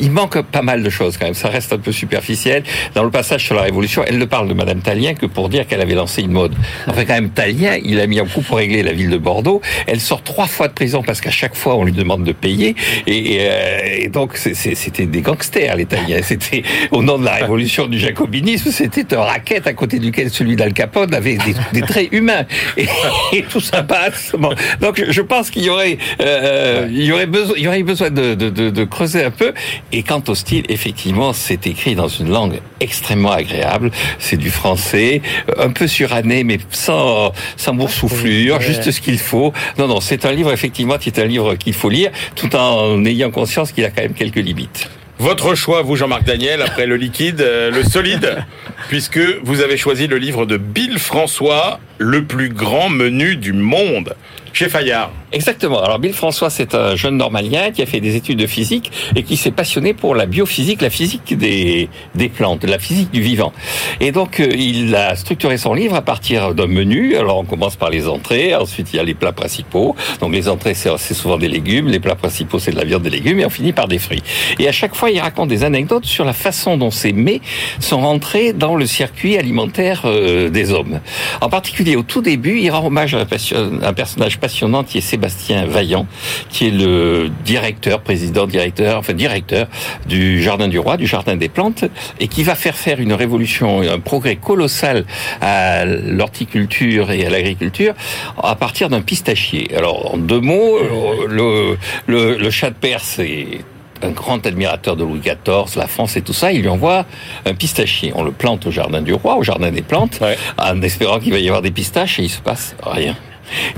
il manque pas mal de choses quand même. Ça reste un peu superficiel. Dans le passage sur la Révolution, elle ne parle de Madame Talien que pour dire qu'elle avait lancé une mode. Enfin, quand même, Talien, il a mis un coup pour régler la ville de Bordeaux. Elle sort trois fois de prison parce qu'à chaque fois, on lui demande de payer. Et, euh, et donc, c'était des gangsters, les Taliens. C'était au nom de la révolution du jacobinisme, c'était un racket à côté duquel celui d'Al Capone avait des, traits humains. Et, tout ça passe. Bon. Donc, je pense qu'il y aurait, euh, il y aurait besoin, il y aurait besoin de, de, de creuser un peu. Et quant au style, effectivement, c'est écrit dans une langue extrêmement agréable. C'est du français, un peu suranné, mais sans, sans boursouflure, juste ce qu'il faut. Non, non, c'est un livre, effectivement, qui est un livre qu'il faut lire, tout en ayant conscience qu'il a quand même quelques limites. Votre choix, vous, Jean-Marc Daniel, après le liquide, euh, le solide, *laughs* puisque vous avez choisi le livre de Bill François, Le plus grand menu du monde, chez Fayard. Exactement. Alors Bill François, c'est un jeune normalien qui a fait des études de physique et qui s'est passionné pour la biophysique, la physique des, des plantes, la physique du vivant. Et donc euh, il a structuré son livre à partir d'un menu. Alors on commence par les entrées, ensuite il y a les plats principaux. Donc les entrées c'est souvent des légumes, les plats principaux c'est de la viande des légumes et on finit par des fruits. Et à chaque fois il raconte des anecdotes sur la façon dont ces mets sont rentrés dans le circuit alimentaire euh, des hommes. En particulier au tout début, il rend hommage à un, personnage passionnant qui est Sébastien Vaillant, qui est le directeur, président directeur, enfin directeur du Jardin du Roi, du Jardin des Plantes, et qui va faire faire une révolution, un progrès colossal à l'horticulture et à l'agriculture à partir d'un pistachier. Alors, en deux mots, le, le, le chat de Perse est un grand admirateur de Louis XIV, la France et tout ça, il lui envoie un pistachier. On le plante au jardin du roi, au jardin des plantes, ouais. en espérant qu'il va y avoir des pistaches et il se passe rien.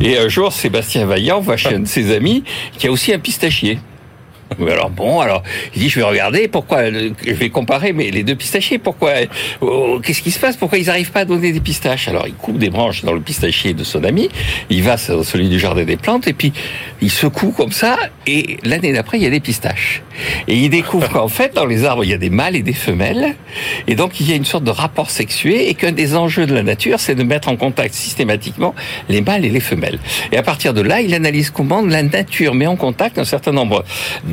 Et un jour, Sébastien Vaillant va chez un de ses amis qui a aussi un pistachier. *laughs* Mais alors bon, alors il dit je vais regarder pourquoi je vais comparer mais les deux pistachiers pourquoi oh, qu'est-ce qui se passe? Pourquoi ils n'arrivent pas à donner des pistaches? Alors il coupe des branches dans le pistachier de son ami il va sur celui du jardin des plantes et puis il secoue comme ça et l'année d'après il y a des pistaches. Et il découvre qu'en fait dans les arbres il y a des mâles et des femelles et donc il y a une sorte de rapport sexué et qu'un des enjeux de la nature c'est de mettre en contact systématiquement les mâles et les femelles. Et à partir de là il analyse comment la nature met en contact un certain nombre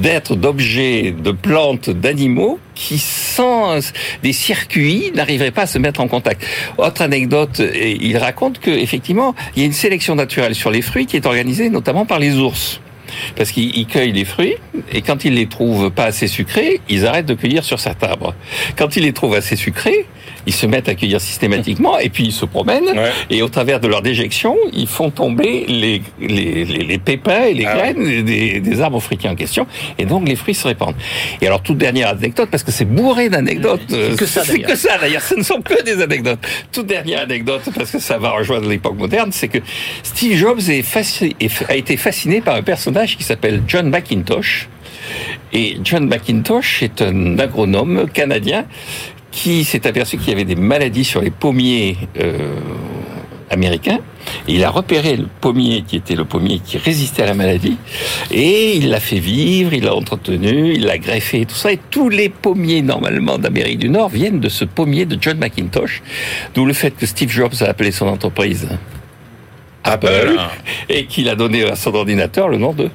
d'êtres, d'objets, de plantes, d'animaux qui, sans des circuits, n'arriveraient pas à se mettre en contact. Autre anecdote, il raconte que effectivement, il y a une sélection naturelle sur les fruits qui est organisée notamment par les ours parce qu'ils cueillent les fruits et quand ils les trouvent pas assez sucrés, ils arrêtent de cueillir sur cet arbre. Quand ils les trouvent assez sucrés, ils se mettent à cueillir systématiquement et puis ils se promènent ouais. et au travers de leur déjection, ils font tomber les, les, les, les pépins et les ah graines ouais. des, des, arbres fruitiers en question et donc les fruits se répandent. Et alors toute dernière anecdote parce que c'est bourré d'anecdotes. C'est que ça d'ailleurs, ce ne sont que des anecdotes. Toute dernière anecdote parce que ça va rejoindre l'époque moderne, c'est que Steve Jobs est a été fasciné par un personnage qui s'appelle John McIntosh. Et John McIntosh est un agronome canadien qui s'est aperçu qu'il y avait des maladies sur les pommiers euh, américains. Et il a repéré le pommier qui était le pommier qui résistait à la maladie. Et il l'a fait vivre, il l'a entretenu, il l'a greffé, tout ça. Et tous les pommiers, normalement, d'Amérique du Nord viennent de ce pommier de John McIntosh. D'où le fait que Steve Jobs a appelé son entreprise Apple, Apple *laughs* et qu'il a donné à son ordinateur le nom de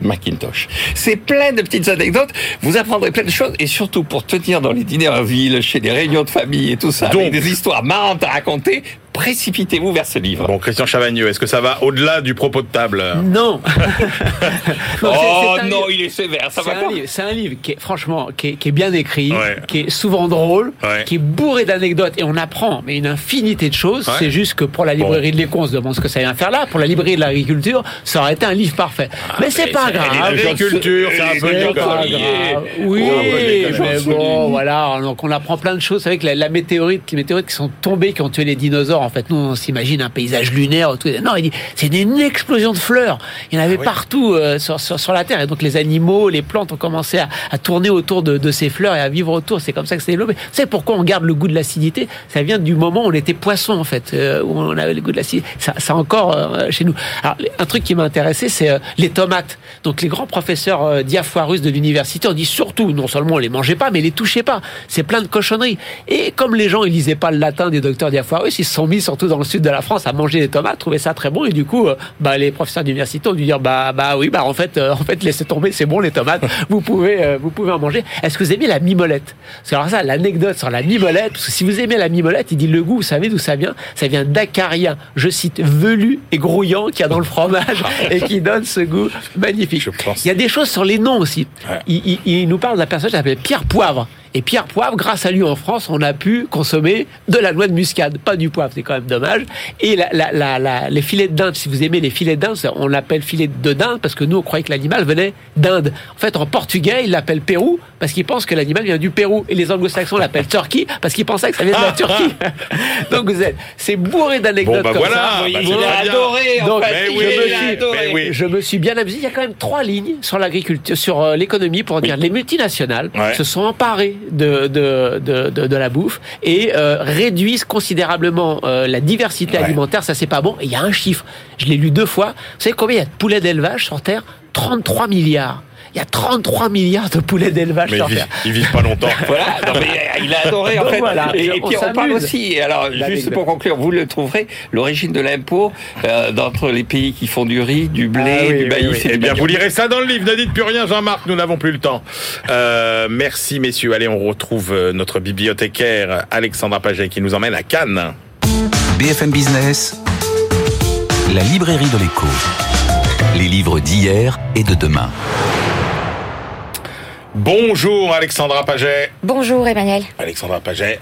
Macintosh. C'est plein de petites anecdotes. Vous apprendrez plein de choses et surtout pour tenir dans les dîners en ville, chez des réunions de famille et tout ça, Donc, avec des histoires marrantes à raconter. Précipitez-vous vers ce livre. Bon, Christian Chavagneux, est-ce que ça va au-delà du propos de table? *laughs* Non. non oh est, est non, livre. il est sévère. Ça c'est, va un livre, c'est un livre qui est franchement qui est, qui est bien écrit, Ouais. qui est souvent drôle, Ouais. qui est bourré d'anecdotes et on apprend mais une infinité de choses. Ouais. C'est juste que pour la librairie de l'écon, on se demande ce que ça vient faire là. Pour la librairie de l'agriculture, ça aurait été un livre parfait. mais c'est mais pas c'est- grave. l'agriculture, c'est un peu pas grave. Oui, mais bon, voilà. Donc on apprend plein de choses avec la, la météorite, les météorites qui sont tombées, qui ont tué les dinosaures. En fait, nous on s'imagine un paysage lunaire. Tout. Non, il dit c'est une explosion de fleurs. Il y en avait oui. partout euh, sur, sur, sur la terre. Et donc les animaux, les plantes ont commencé à, à tourner autour de, de ces fleurs et à vivre autour. C'est comme ça que c'est développé. C'est pourquoi on garde le goût de l'acidité. Ça vient du moment où on était poisson en fait, euh, où on avait le goût de l'acidité. Ça, ça encore euh, chez nous. Alors un truc qui m'a intéressé, c'est les tomates. Donc les grands professeurs diafoirus de l'université ont dit surtout, non seulement on les mangeait pas, mais les touchez pas. C'est plein de cochonneries. Et comme les gens ils lisaient pas le latin des docteurs diafoirus, ils se sont mis surtout dans le sud de la France, a mangé des tomates, trouvait ça très bon, et du coup, euh, bah, les professeurs d'université ont dû dire, bah, bah oui, bah en fait, euh, en fait, laissez tomber, c'est bon les tomates, *laughs* vous pouvez, euh, vous pouvez en manger. Est-ce que vous aimez la mimolette? Parce que alors ça, l'anecdote sur la mimolette, parce que si vous aimez la mimolette, il dit le goût, vous savez d'où ça vient? Ça vient d'acarien, je cite, velu et grouillant qu'il y a dans le fromage *laughs* et qui donne ce goût magnifique. Il y a des choses sur les noms aussi. Ouais. Il, il- il nous parle d'un personnage qui s'appelle Pierre Poivre. Et Pierre Poivre, grâce à lui en France, on a pu consommer de la noix de muscade, pas du poivre, c'est quand même dommage. Et la, la, la, la- les filets de dinde, si vous aimez les filets de dinde, on l'appelle filet de dinde parce que nous on croyait que l'animal venait d'Inde. En fait, en portugais, ils l'appellent Pérou parce qu'ils pensent que l'animal vient du Pérou. Et les anglo-saxons l'appellent Turkey parce qu'ils pensaient que ça vient de la Turquie. *laughs* Donc vous êtes, c'est bourré d'anecdotes Bon, bah comme voilà, ça. bah, bien. adoré, en fait. oui, je me suis- adoré. oui. Je me suis bien amusé. Il y a quand même trois lignes sur l'agriculture, sur euh, l'économie pour dire les multinationales Ouais. se sont emparées de, de, de, de, de la bouffe et euh, réduisent considérablement euh, la diversité Ouais. alimentaire. Ça, c'est pas bon. Et il y a un chiffre. Je l'ai lu deux fois. Vous savez combien il y a de poulets d'élevage sur Terre? 33 milliards. Il y a 33 milliards de poulets d'élevage sur ils vivent, Terre. ils vivent pas longtemps. *laughs* Voilà, non, mais il a adoré en Donc fait. voilà, et, et puis on parle aussi, alors juste pour conclure, vous le trouverez, l'origine de l'impôt euh, d'entre les pays qui font du riz, du blé, Ah oui, du oui, maïs oui. et Eh bien, manioc. vous lirez ça dans le livre. Ne dites plus rien, Jean-Marc. Nous n'avons plus le temps. Euh, merci, messieurs. Allez, on retrouve euh, notre bibliothécaire Alexandra Paget qui nous emmène à Cannes. BFM Business, la librairie de l'écho. Les livres d'hier et de demain. Bonjour, Alexandra Paget. Bonjour Emmanuel. Alexandra Paget.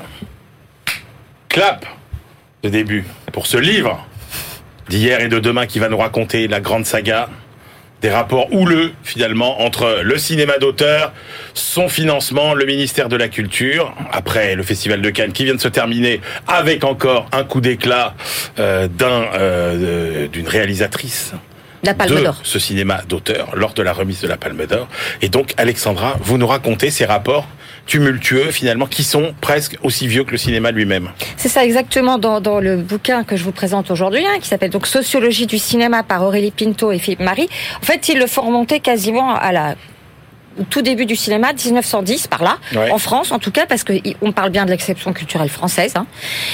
Clap de début pour ce livre d'hier et de demain qui va nous raconter la grande saga des rapports houleux finalement entre le cinéma d'auteur, son financement, le ministère de la Culture, après le Festival de Cannes qui vient de se terminer avec encore un coup d'éclat euh, d'un euh, d'une réalisatrice La Palme de ce cinéma d'auteur lors de la remise de la Palme d'Or. Et donc, Alexandra, vous nous racontez ces rapports tumultueux, finalement, qui sont presque aussi vieux que le cinéma lui-même. C'est ça exactement dans, dans le bouquin que je vous présente aujourd'hui, hein, qui s'appelle donc Sociologie du cinéma par Aurélie Pinto et Philippe Marie. En fait, ils le font remonter quasiment à la tout début du cinéma, 1910 par là, Ouais. en France en tout cas, parce qu'on parle bien de l'exception culturelle française. hein.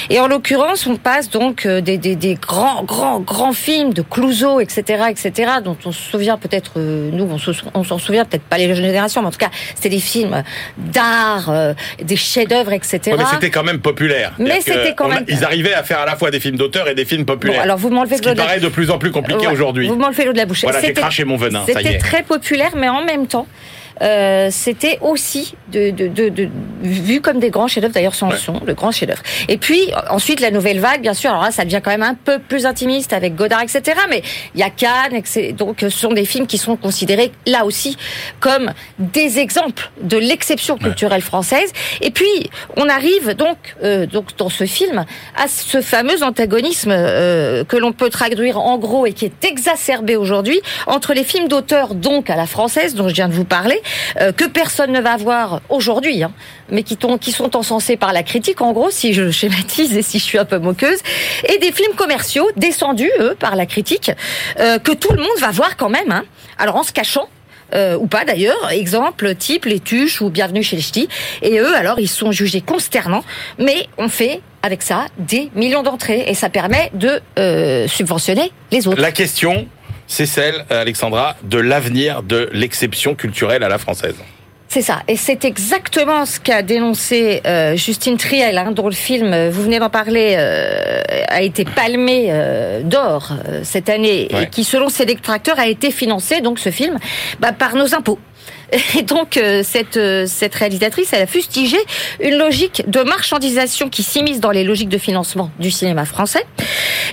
Et en l'occurrence, on passe donc euh, des, des, des grands, grands, grands films de Clouseau, etc., etc., dont on se souvient peut-être, euh, nous, on se- on s'en souvient peut-être pas les jeunes générations, mais en tout cas, c'était des films d'art, euh, des chefs-d'œuvre, etc. Ouais, mais c'était quand même populaire. Mais c'était quand a- même- Ils arrivaient à faire à la fois des films d'auteur et des films populaires. Bon, alors vous m'enlevez Ce qui de la- paraît de plus en plus compliqué Ouais, aujourd'hui. Vous m'enlevez l'eau de la bouche. Voilà, j'ai craché mon venin, C'était très populaire, mais en même temps, euh, c'était aussi de, de, de, de- vu comme des grands chefs-d'œuvre. D'ailleurs, ce en Ouais. sont de grands chefs-d'œuvre. Et puis ensuite, la nouvelle vague, bien sûr. Alors là, ça devient quand même un peu plus intimiste avec Godard, etc. Mais il y a Cannes, etc. donc ce sont des films qui sont considérés là aussi comme des exemples de l'exception culturelle française. Et puis, on arrive donc, euh, donc dans ce film à ce fameux antagonisme euh, que l'on peut traduire en gros et qui est exacerbé aujourd'hui entre les films d'auteur donc à la française dont je viens de vous parler euh, que personne ne va voir aujourd'hui, hein, mais qui, sont encensés par la critique en gros si je *laughs* schématise et si je suis un peu moqueuse, et des films commerciaux descendus eux par la critique euh, que tout le monde va voir quand même. Hein, alors en se cachant. Euh, ou pas d'ailleurs, exemple type Les Tuches ou Bienvenue chez les Ch'tis. Et eux, alors, ils sont jugés consternants, mais on fait avec ça des millions d'entrées et ça permet de subventionner les autres. La question, c'est celle, euh, Alexandra, de l'avenir de l'exception culturelle à la française. C'est ça. Et c'est exactement ce qu'a dénoncé euh, Justine Triel, hein, dont le film, euh, vous venez d'en parler, euh, a été palmé euh, d'or cette année Ouais. et qui, selon ses détracteurs, a été financé, donc ce film, bah, par nos impôts. Et donc euh, cette euh, cette réalisatrice, elle a fustigé une logique de marchandisation qui s'immisce dans les logiques de financement du cinéma français.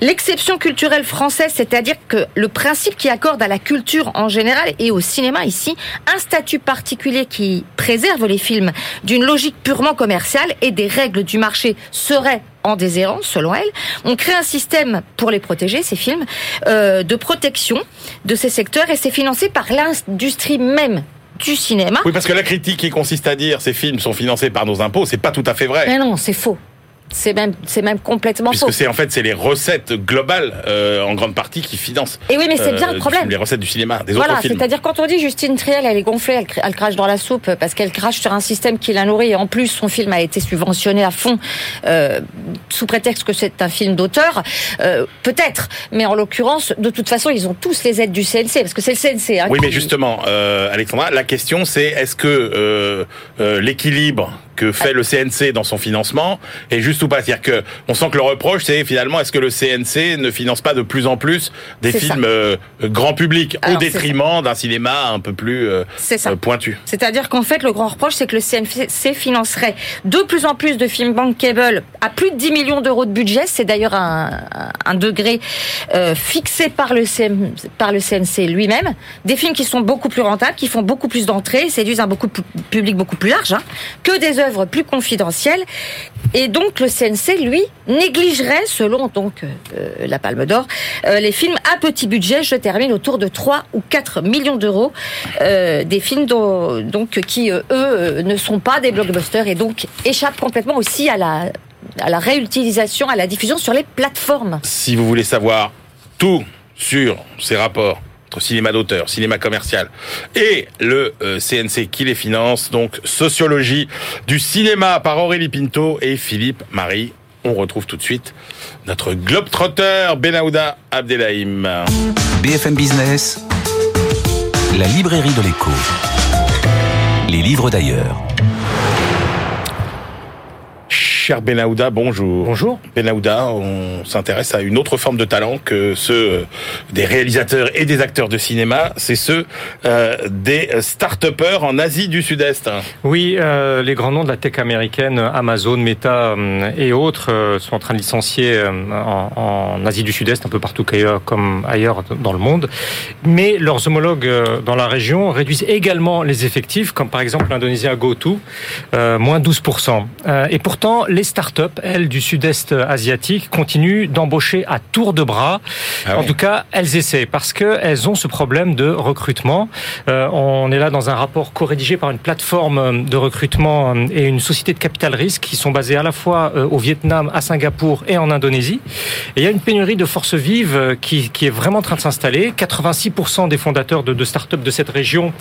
L'exception culturelle française, c'est-à-dire que le principe qui accorde à la culture en général et au cinéma ici un statut particulier qui préserve les films d'une logique purement commerciale et des règles du marché seraient en déshérence, selon elle. On crée un système pour les protéger, ces films, euh, de protection de ces secteurs et c'est financé par l'industrie même du cinéma. Oui, parce que la critique qui consiste à dire ces films sont financés par nos impôts, c'est pas tout à fait vrai. Mais non, c'est faux. C'est même, c'est même complètement Puisque faux. c'est en fait c'est les recettes globales euh, en grande partie qui financent. Et oui, mais c'est bien euh, le problème. Les recettes du cinéma, des Voilà, autres films. c'est-à-dire quand on dit Justine Triel, elle est gonflée, elle, cr- elle crache dans la soupe parce qu'elle crache sur un système qui la nourrit. Et en plus, son film a été subventionné à fond euh, sous prétexte que c'est un film d'auteur. Euh, Peut-être, mais en l'occurrence, de toute façon, ils ont tous les aides du CNC parce que c'est le CNC. hein, Oui, mais justement, euh, Alexandra, la question c'est est-ce que euh, euh, l'équilibre que fait le CNC dans son financement est juste ou pas C'est-à-dire que on sent que le reproche c'est finalement est-ce que le CNC ne finance pas de plus en plus des films euh, grand public au Alors, détriment d'un cinéma un peu plus euh, ça. euh, pointu C'est-à-dire qu'en fait, le grand reproche, c'est que le CNC financerait de plus en plus de films bankable à plus de 10 millions d'euros de budget. C'est d'ailleurs un, un degré euh, fixé par le, CM, par le CNC lui-même. Des films qui sont beaucoup plus rentables, qui font beaucoup plus d'entrées, séduisent un beaucoup public beaucoup plus large, hein, que des œuvres plus confidentielles. Et donc, le CNC, lui, négligerait, selon donc euh, la Palme d'Or, euh, les films à petit budget. Je termine autour de 3 ou 4 millions d'euros. Euh, des films dont- donc qui, euh, eux, euh, ne sont pas des blockbusters et donc échappent complètement aussi à la, à la réutilisation, à la diffusion sur les plateformes. Si vous voulez savoir tout sur ces rapports cinéma d'auteur, cinéma commercial et le euh, CNC qui les finance, donc Sociologie du cinéma par Aurélie Pinto et Philippe Marie. On retrouve tout de suite notre globetrotter Benahouda Abdelhaim. BFM Business, la librairie de l'écho. Les livres d'ailleurs. Cher Benahouda, bonjour. Bonjour. Benahouda, on s'intéresse à une autre forme de talent que ceux euh, des réalisateurs et des acteurs de cinéma, c'est ceux euh, des start-upers en Asie du Sud-Est. Oui, euh, les grands noms de la tech américaine, Amazon, Meta et autres, sont en train de licencier en, en Asie du Sud-Est, un peu partout qu'ailleurs, comme ailleurs dans le monde. Mais leurs homologues dans la région réduisent également les effectifs, comme par exemple l'Indonésien GoTo, euh, moins 12%. Euh, et pourtant, les startups, elles, du Sud-Est asiatique, continuent d'embaucher à tour de bras. Ah en oui. tout cas, elles essaient, parce qu'elles ont ce problème de recrutement. Euh, on est là dans un rapport co-rédigé par une plateforme de recrutement euh, et une société de capital risque qui sont basées à la fois euh, au Vietnam, à Singapour et en Indonésie. Et il y a une pénurie de forces vives euh, qui, qui est vraiment en train de s'installer. 86% des fondateurs de, de startups de cette région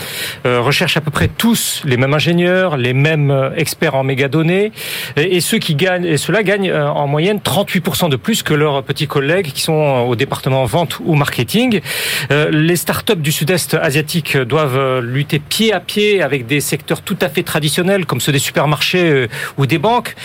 euh, recherchent à peu près tous les mêmes ingénieurs, les mêmes euh, experts en mégadonnées, et, et ceux qui gagnent, et ceux-là gagnent euh, en moyenne 38% de plus que leurs petits collègues qui sont euh, au département vente ou marketing. Euh, les startups du sud-est asiatique doivent lutter pied à pied avec des secteurs tout à fait traditionnels comme ceux des supermarchés ou des banques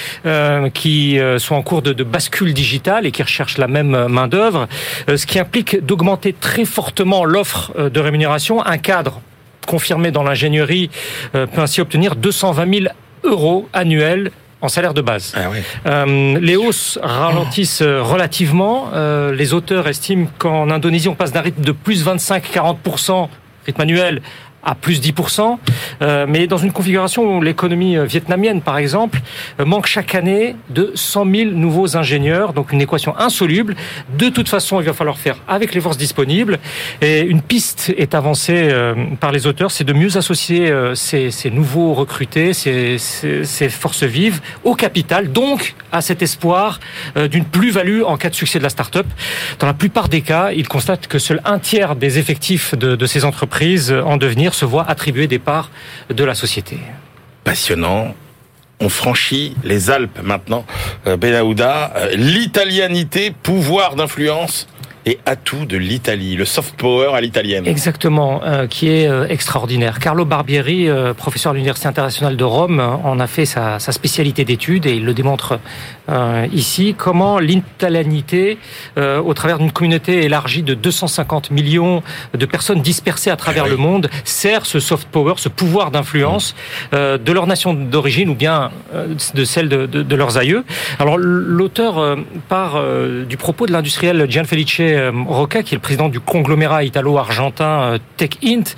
qui sont en cours de, de bascule digitale et qui recherchent la même main d'œuvre, euh, ce qui implique d'augmenter très fortement l'offre de rémunération. Un cadre confirmé dans l'ingénierie peut ainsi obtenir 220 000 euros annuels en salaire de base. Ah oui. Euh, les hausses ralentissent euh, relativement. Euh, les auteurs estiment qu'en Indonésie, on passe d'un rythme de plus 25-40% rythme annuel à plus 10%, euh, mais dans une configuration où l'économie euh, vietnamienne, par exemple, euh, manque chaque année de 100 000 nouveaux ingénieurs, donc une équation insoluble. De toute façon, il va falloir faire avec les forces disponibles. Et une piste est avancée euh, par les auteurs, c'est de mieux associer ces, ces nouveaux recrutés, ces, ces, ces forces vives au capital, donc à cet espoir d'une plus-value en cas de succès de la start-up. Dans la plupart des cas, ils constatent que seul un tiers des effectifs de, de ces entreprises en devenir se voient attribuer des parts de la société. Passionnant. On franchit les Alpes maintenant. Euh, Benahouda, euh, l'italianité, pouvoir d'influence et atout de l'Italie, le soft power à l'italienne. Exactement, euh, qui est euh, extraordinaire. Carlo Barbieri, euh, professeur à l'Université internationale de Rome, en a fait sa, sa spécialité d'étude et il le démontre euh, ici. Comment l'italianité, au travers d'une communauté élargie de 250 millions de personnes dispersées à travers oui. le monde, sert ce soft power, ce pouvoir d'influence euh, de leur nation d'origine ou bien de celle de, de- de leurs aïeux? Alors l'auteur part du propos de l'industriel Gian Felice André Roca, qui est le président du conglomérat italo-argentin Tech Int.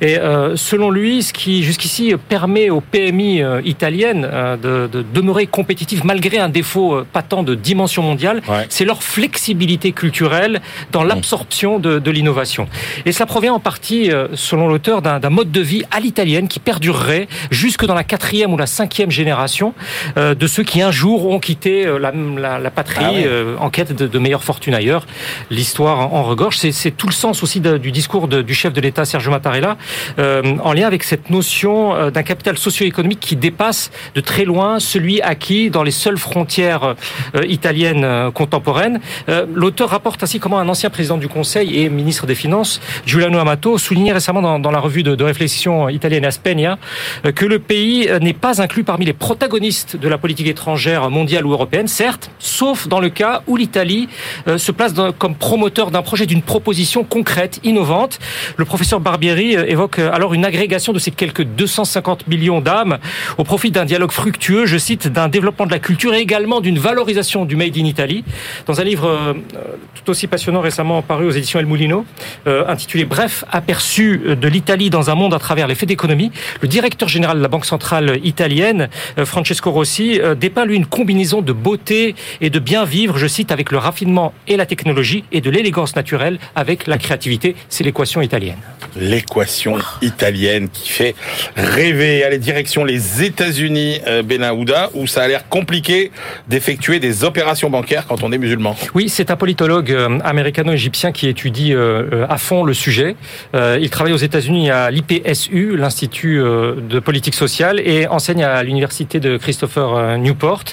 Et selon lui, ce qui jusqu'ici permet aux PMI italiennes de, de demeurer compétitives malgré un défaut patent de dimension mondiale, c'est leur flexibilité culturelle dans mmh. l'absorption de, de l'innovation. Et cela provient en partie, selon l'auteur, d'un mode de vie à l'italienne qui perdurerait jusque dans la quatrième ou la cinquième génération euh, de ceux qui un jour ont quitté euh, la, la, patrie ah euh, en quête de, de, meilleure fortune ailleurs. L'histoire en regorge. C'est tout le sens aussi du discours du chef de l'État Sergio Mattarella en lien avec cette notion d'un capital socio-économique qui dépasse de très loin celui acquis dans les seules frontières italiennes contemporaines. L'auteur rapporte ainsi comment un ancien président du Conseil et ministre des Finances, Giuliano Amato, soulignait récemment dans, la revue de, réflexion italienne Aspenia que le pays n'est pas inclus parmi les protagonistes de la politique étrangère mondiale ou européenne, certes, sauf dans le cas où l'Italie euh, se place comme promoteur d'un projet, d'une proposition concrète, innovante. Le professeur Barbieri euh, évoque euh, alors une agrégation de ces quelques 250 millions d'âmes au profit d'un dialogue fructueux, je cite, d'un développement de la culture et également d'une valorisation du Made in Italy. Dans un livre tout aussi passionnant récemment paru aux éditions El Mulino, intitulé Bref, aperçu de l'Italie dans un monde à travers les faits d'économie, le directeur général de la Banque centrale italienne, euh, Francesco Rossi, euh, dépeint lui une combinaison de beauté et de bien vivre, je cite, avec le raffinement et la technologie et de l'élégance naturelle avec la créativité. C'est l'équation italienne. L'équation italienne qui fait rêver. Allez, direction les États-Unis, euh, Benahouda, où ça a l'air compliqué d'effectuer des opérations bancaires quand on est musulman. Oui, c'est un politologue américano-égyptien qui étudie à fond le sujet. Il travaille aux États-Unis à l'IPSU, l'Institut de politique sociale et enseigne à l'université de Christopher euh, Newport.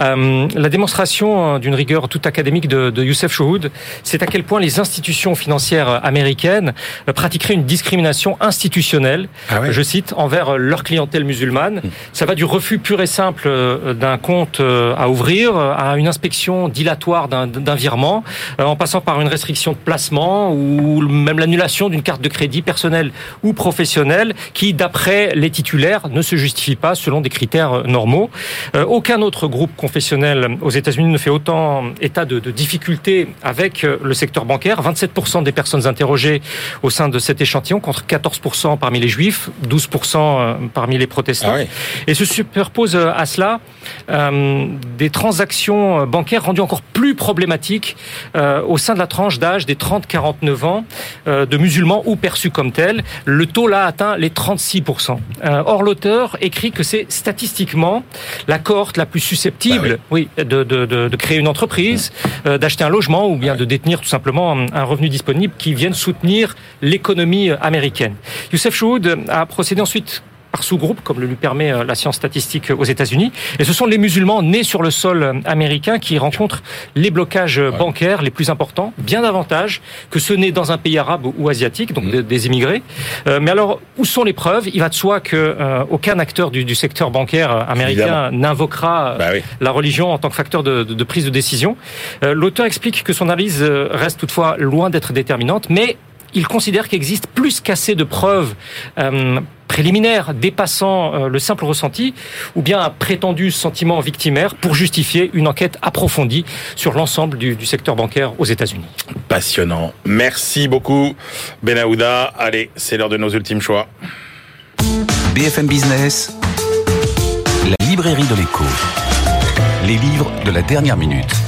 Euh, la démonstration euh, d'une rigueur toute académique de, de Youssef Chouhoud, c'est à quel point les institutions financières américaines pratiqueraient une discrimination institutionnelle, ah je cite, envers leur clientèle musulmane. Hmm. Ça va du refus pur et simple d'un compte à ouvrir à une inspection dilatoire d'un virement, en passant par une restriction de placement ou même l'annulation d'une carte de crédit personnelle ou professionnelle qui, d'après les titulaires ne se justifie pas selon des critères euh, normaux. Euh, aucun autre groupe confessionnel aux États-Unis ne fait autant état de, de difficultés avec euh, le secteur bancaire. 27% des personnes interrogées au sein de cet échantillon contre 14% parmi les juifs, 12% parmi les protestants. Ah Et se superpose à cela euh, des transactions bancaires rendues encore plus problématiques euh, au sein de la tranche d'âge des 30-49 ans euh, de musulmans ou perçus comme tels. Le taux là atteint les 36%. Euh, or, l'auteur écrit que c'est statistiquement la cohorte la plus susceptible, bah oui. de, de, de, de, créer une entreprise, euh, d'acheter un logement ou bien de détenir tout simplement un revenu disponible qui vienne soutenir l'économie américaine. Youssef Chouhoud a procédé ensuite par sous-groupe, comme le lui permet euh, la science statistique aux États-Unis. Et ce sont les musulmans nés sur le sol euh, américain qui rencontrent les blocages bancaires les plus importants, bien davantage que ceux nés dans un pays arabe ou asiatique, donc mmh. des, immigrés. Euh, mais alors, où sont les preuves? Il va de soi que aucun acteur du, secteur bancaire américain n'invoquera bah la religion en tant que facteur de, de prise de décision. L'auteur explique que son analyse reste toutefois loin d'être déterminante, mais il considère qu'il existe plus qu'assez de preuves euh, préliminaires dépassant euh, le simple ressenti ou bien un prétendu sentiment victimaire pour justifier une enquête approfondie sur l'ensemble du, du, secteur bancaire aux États-Unis. Passionnant. Merci beaucoup, Benahouda. Allez, c'est l'heure de nos ultimes choix. BFM Business, la librairie de l'écho. Les livres de la dernière minute.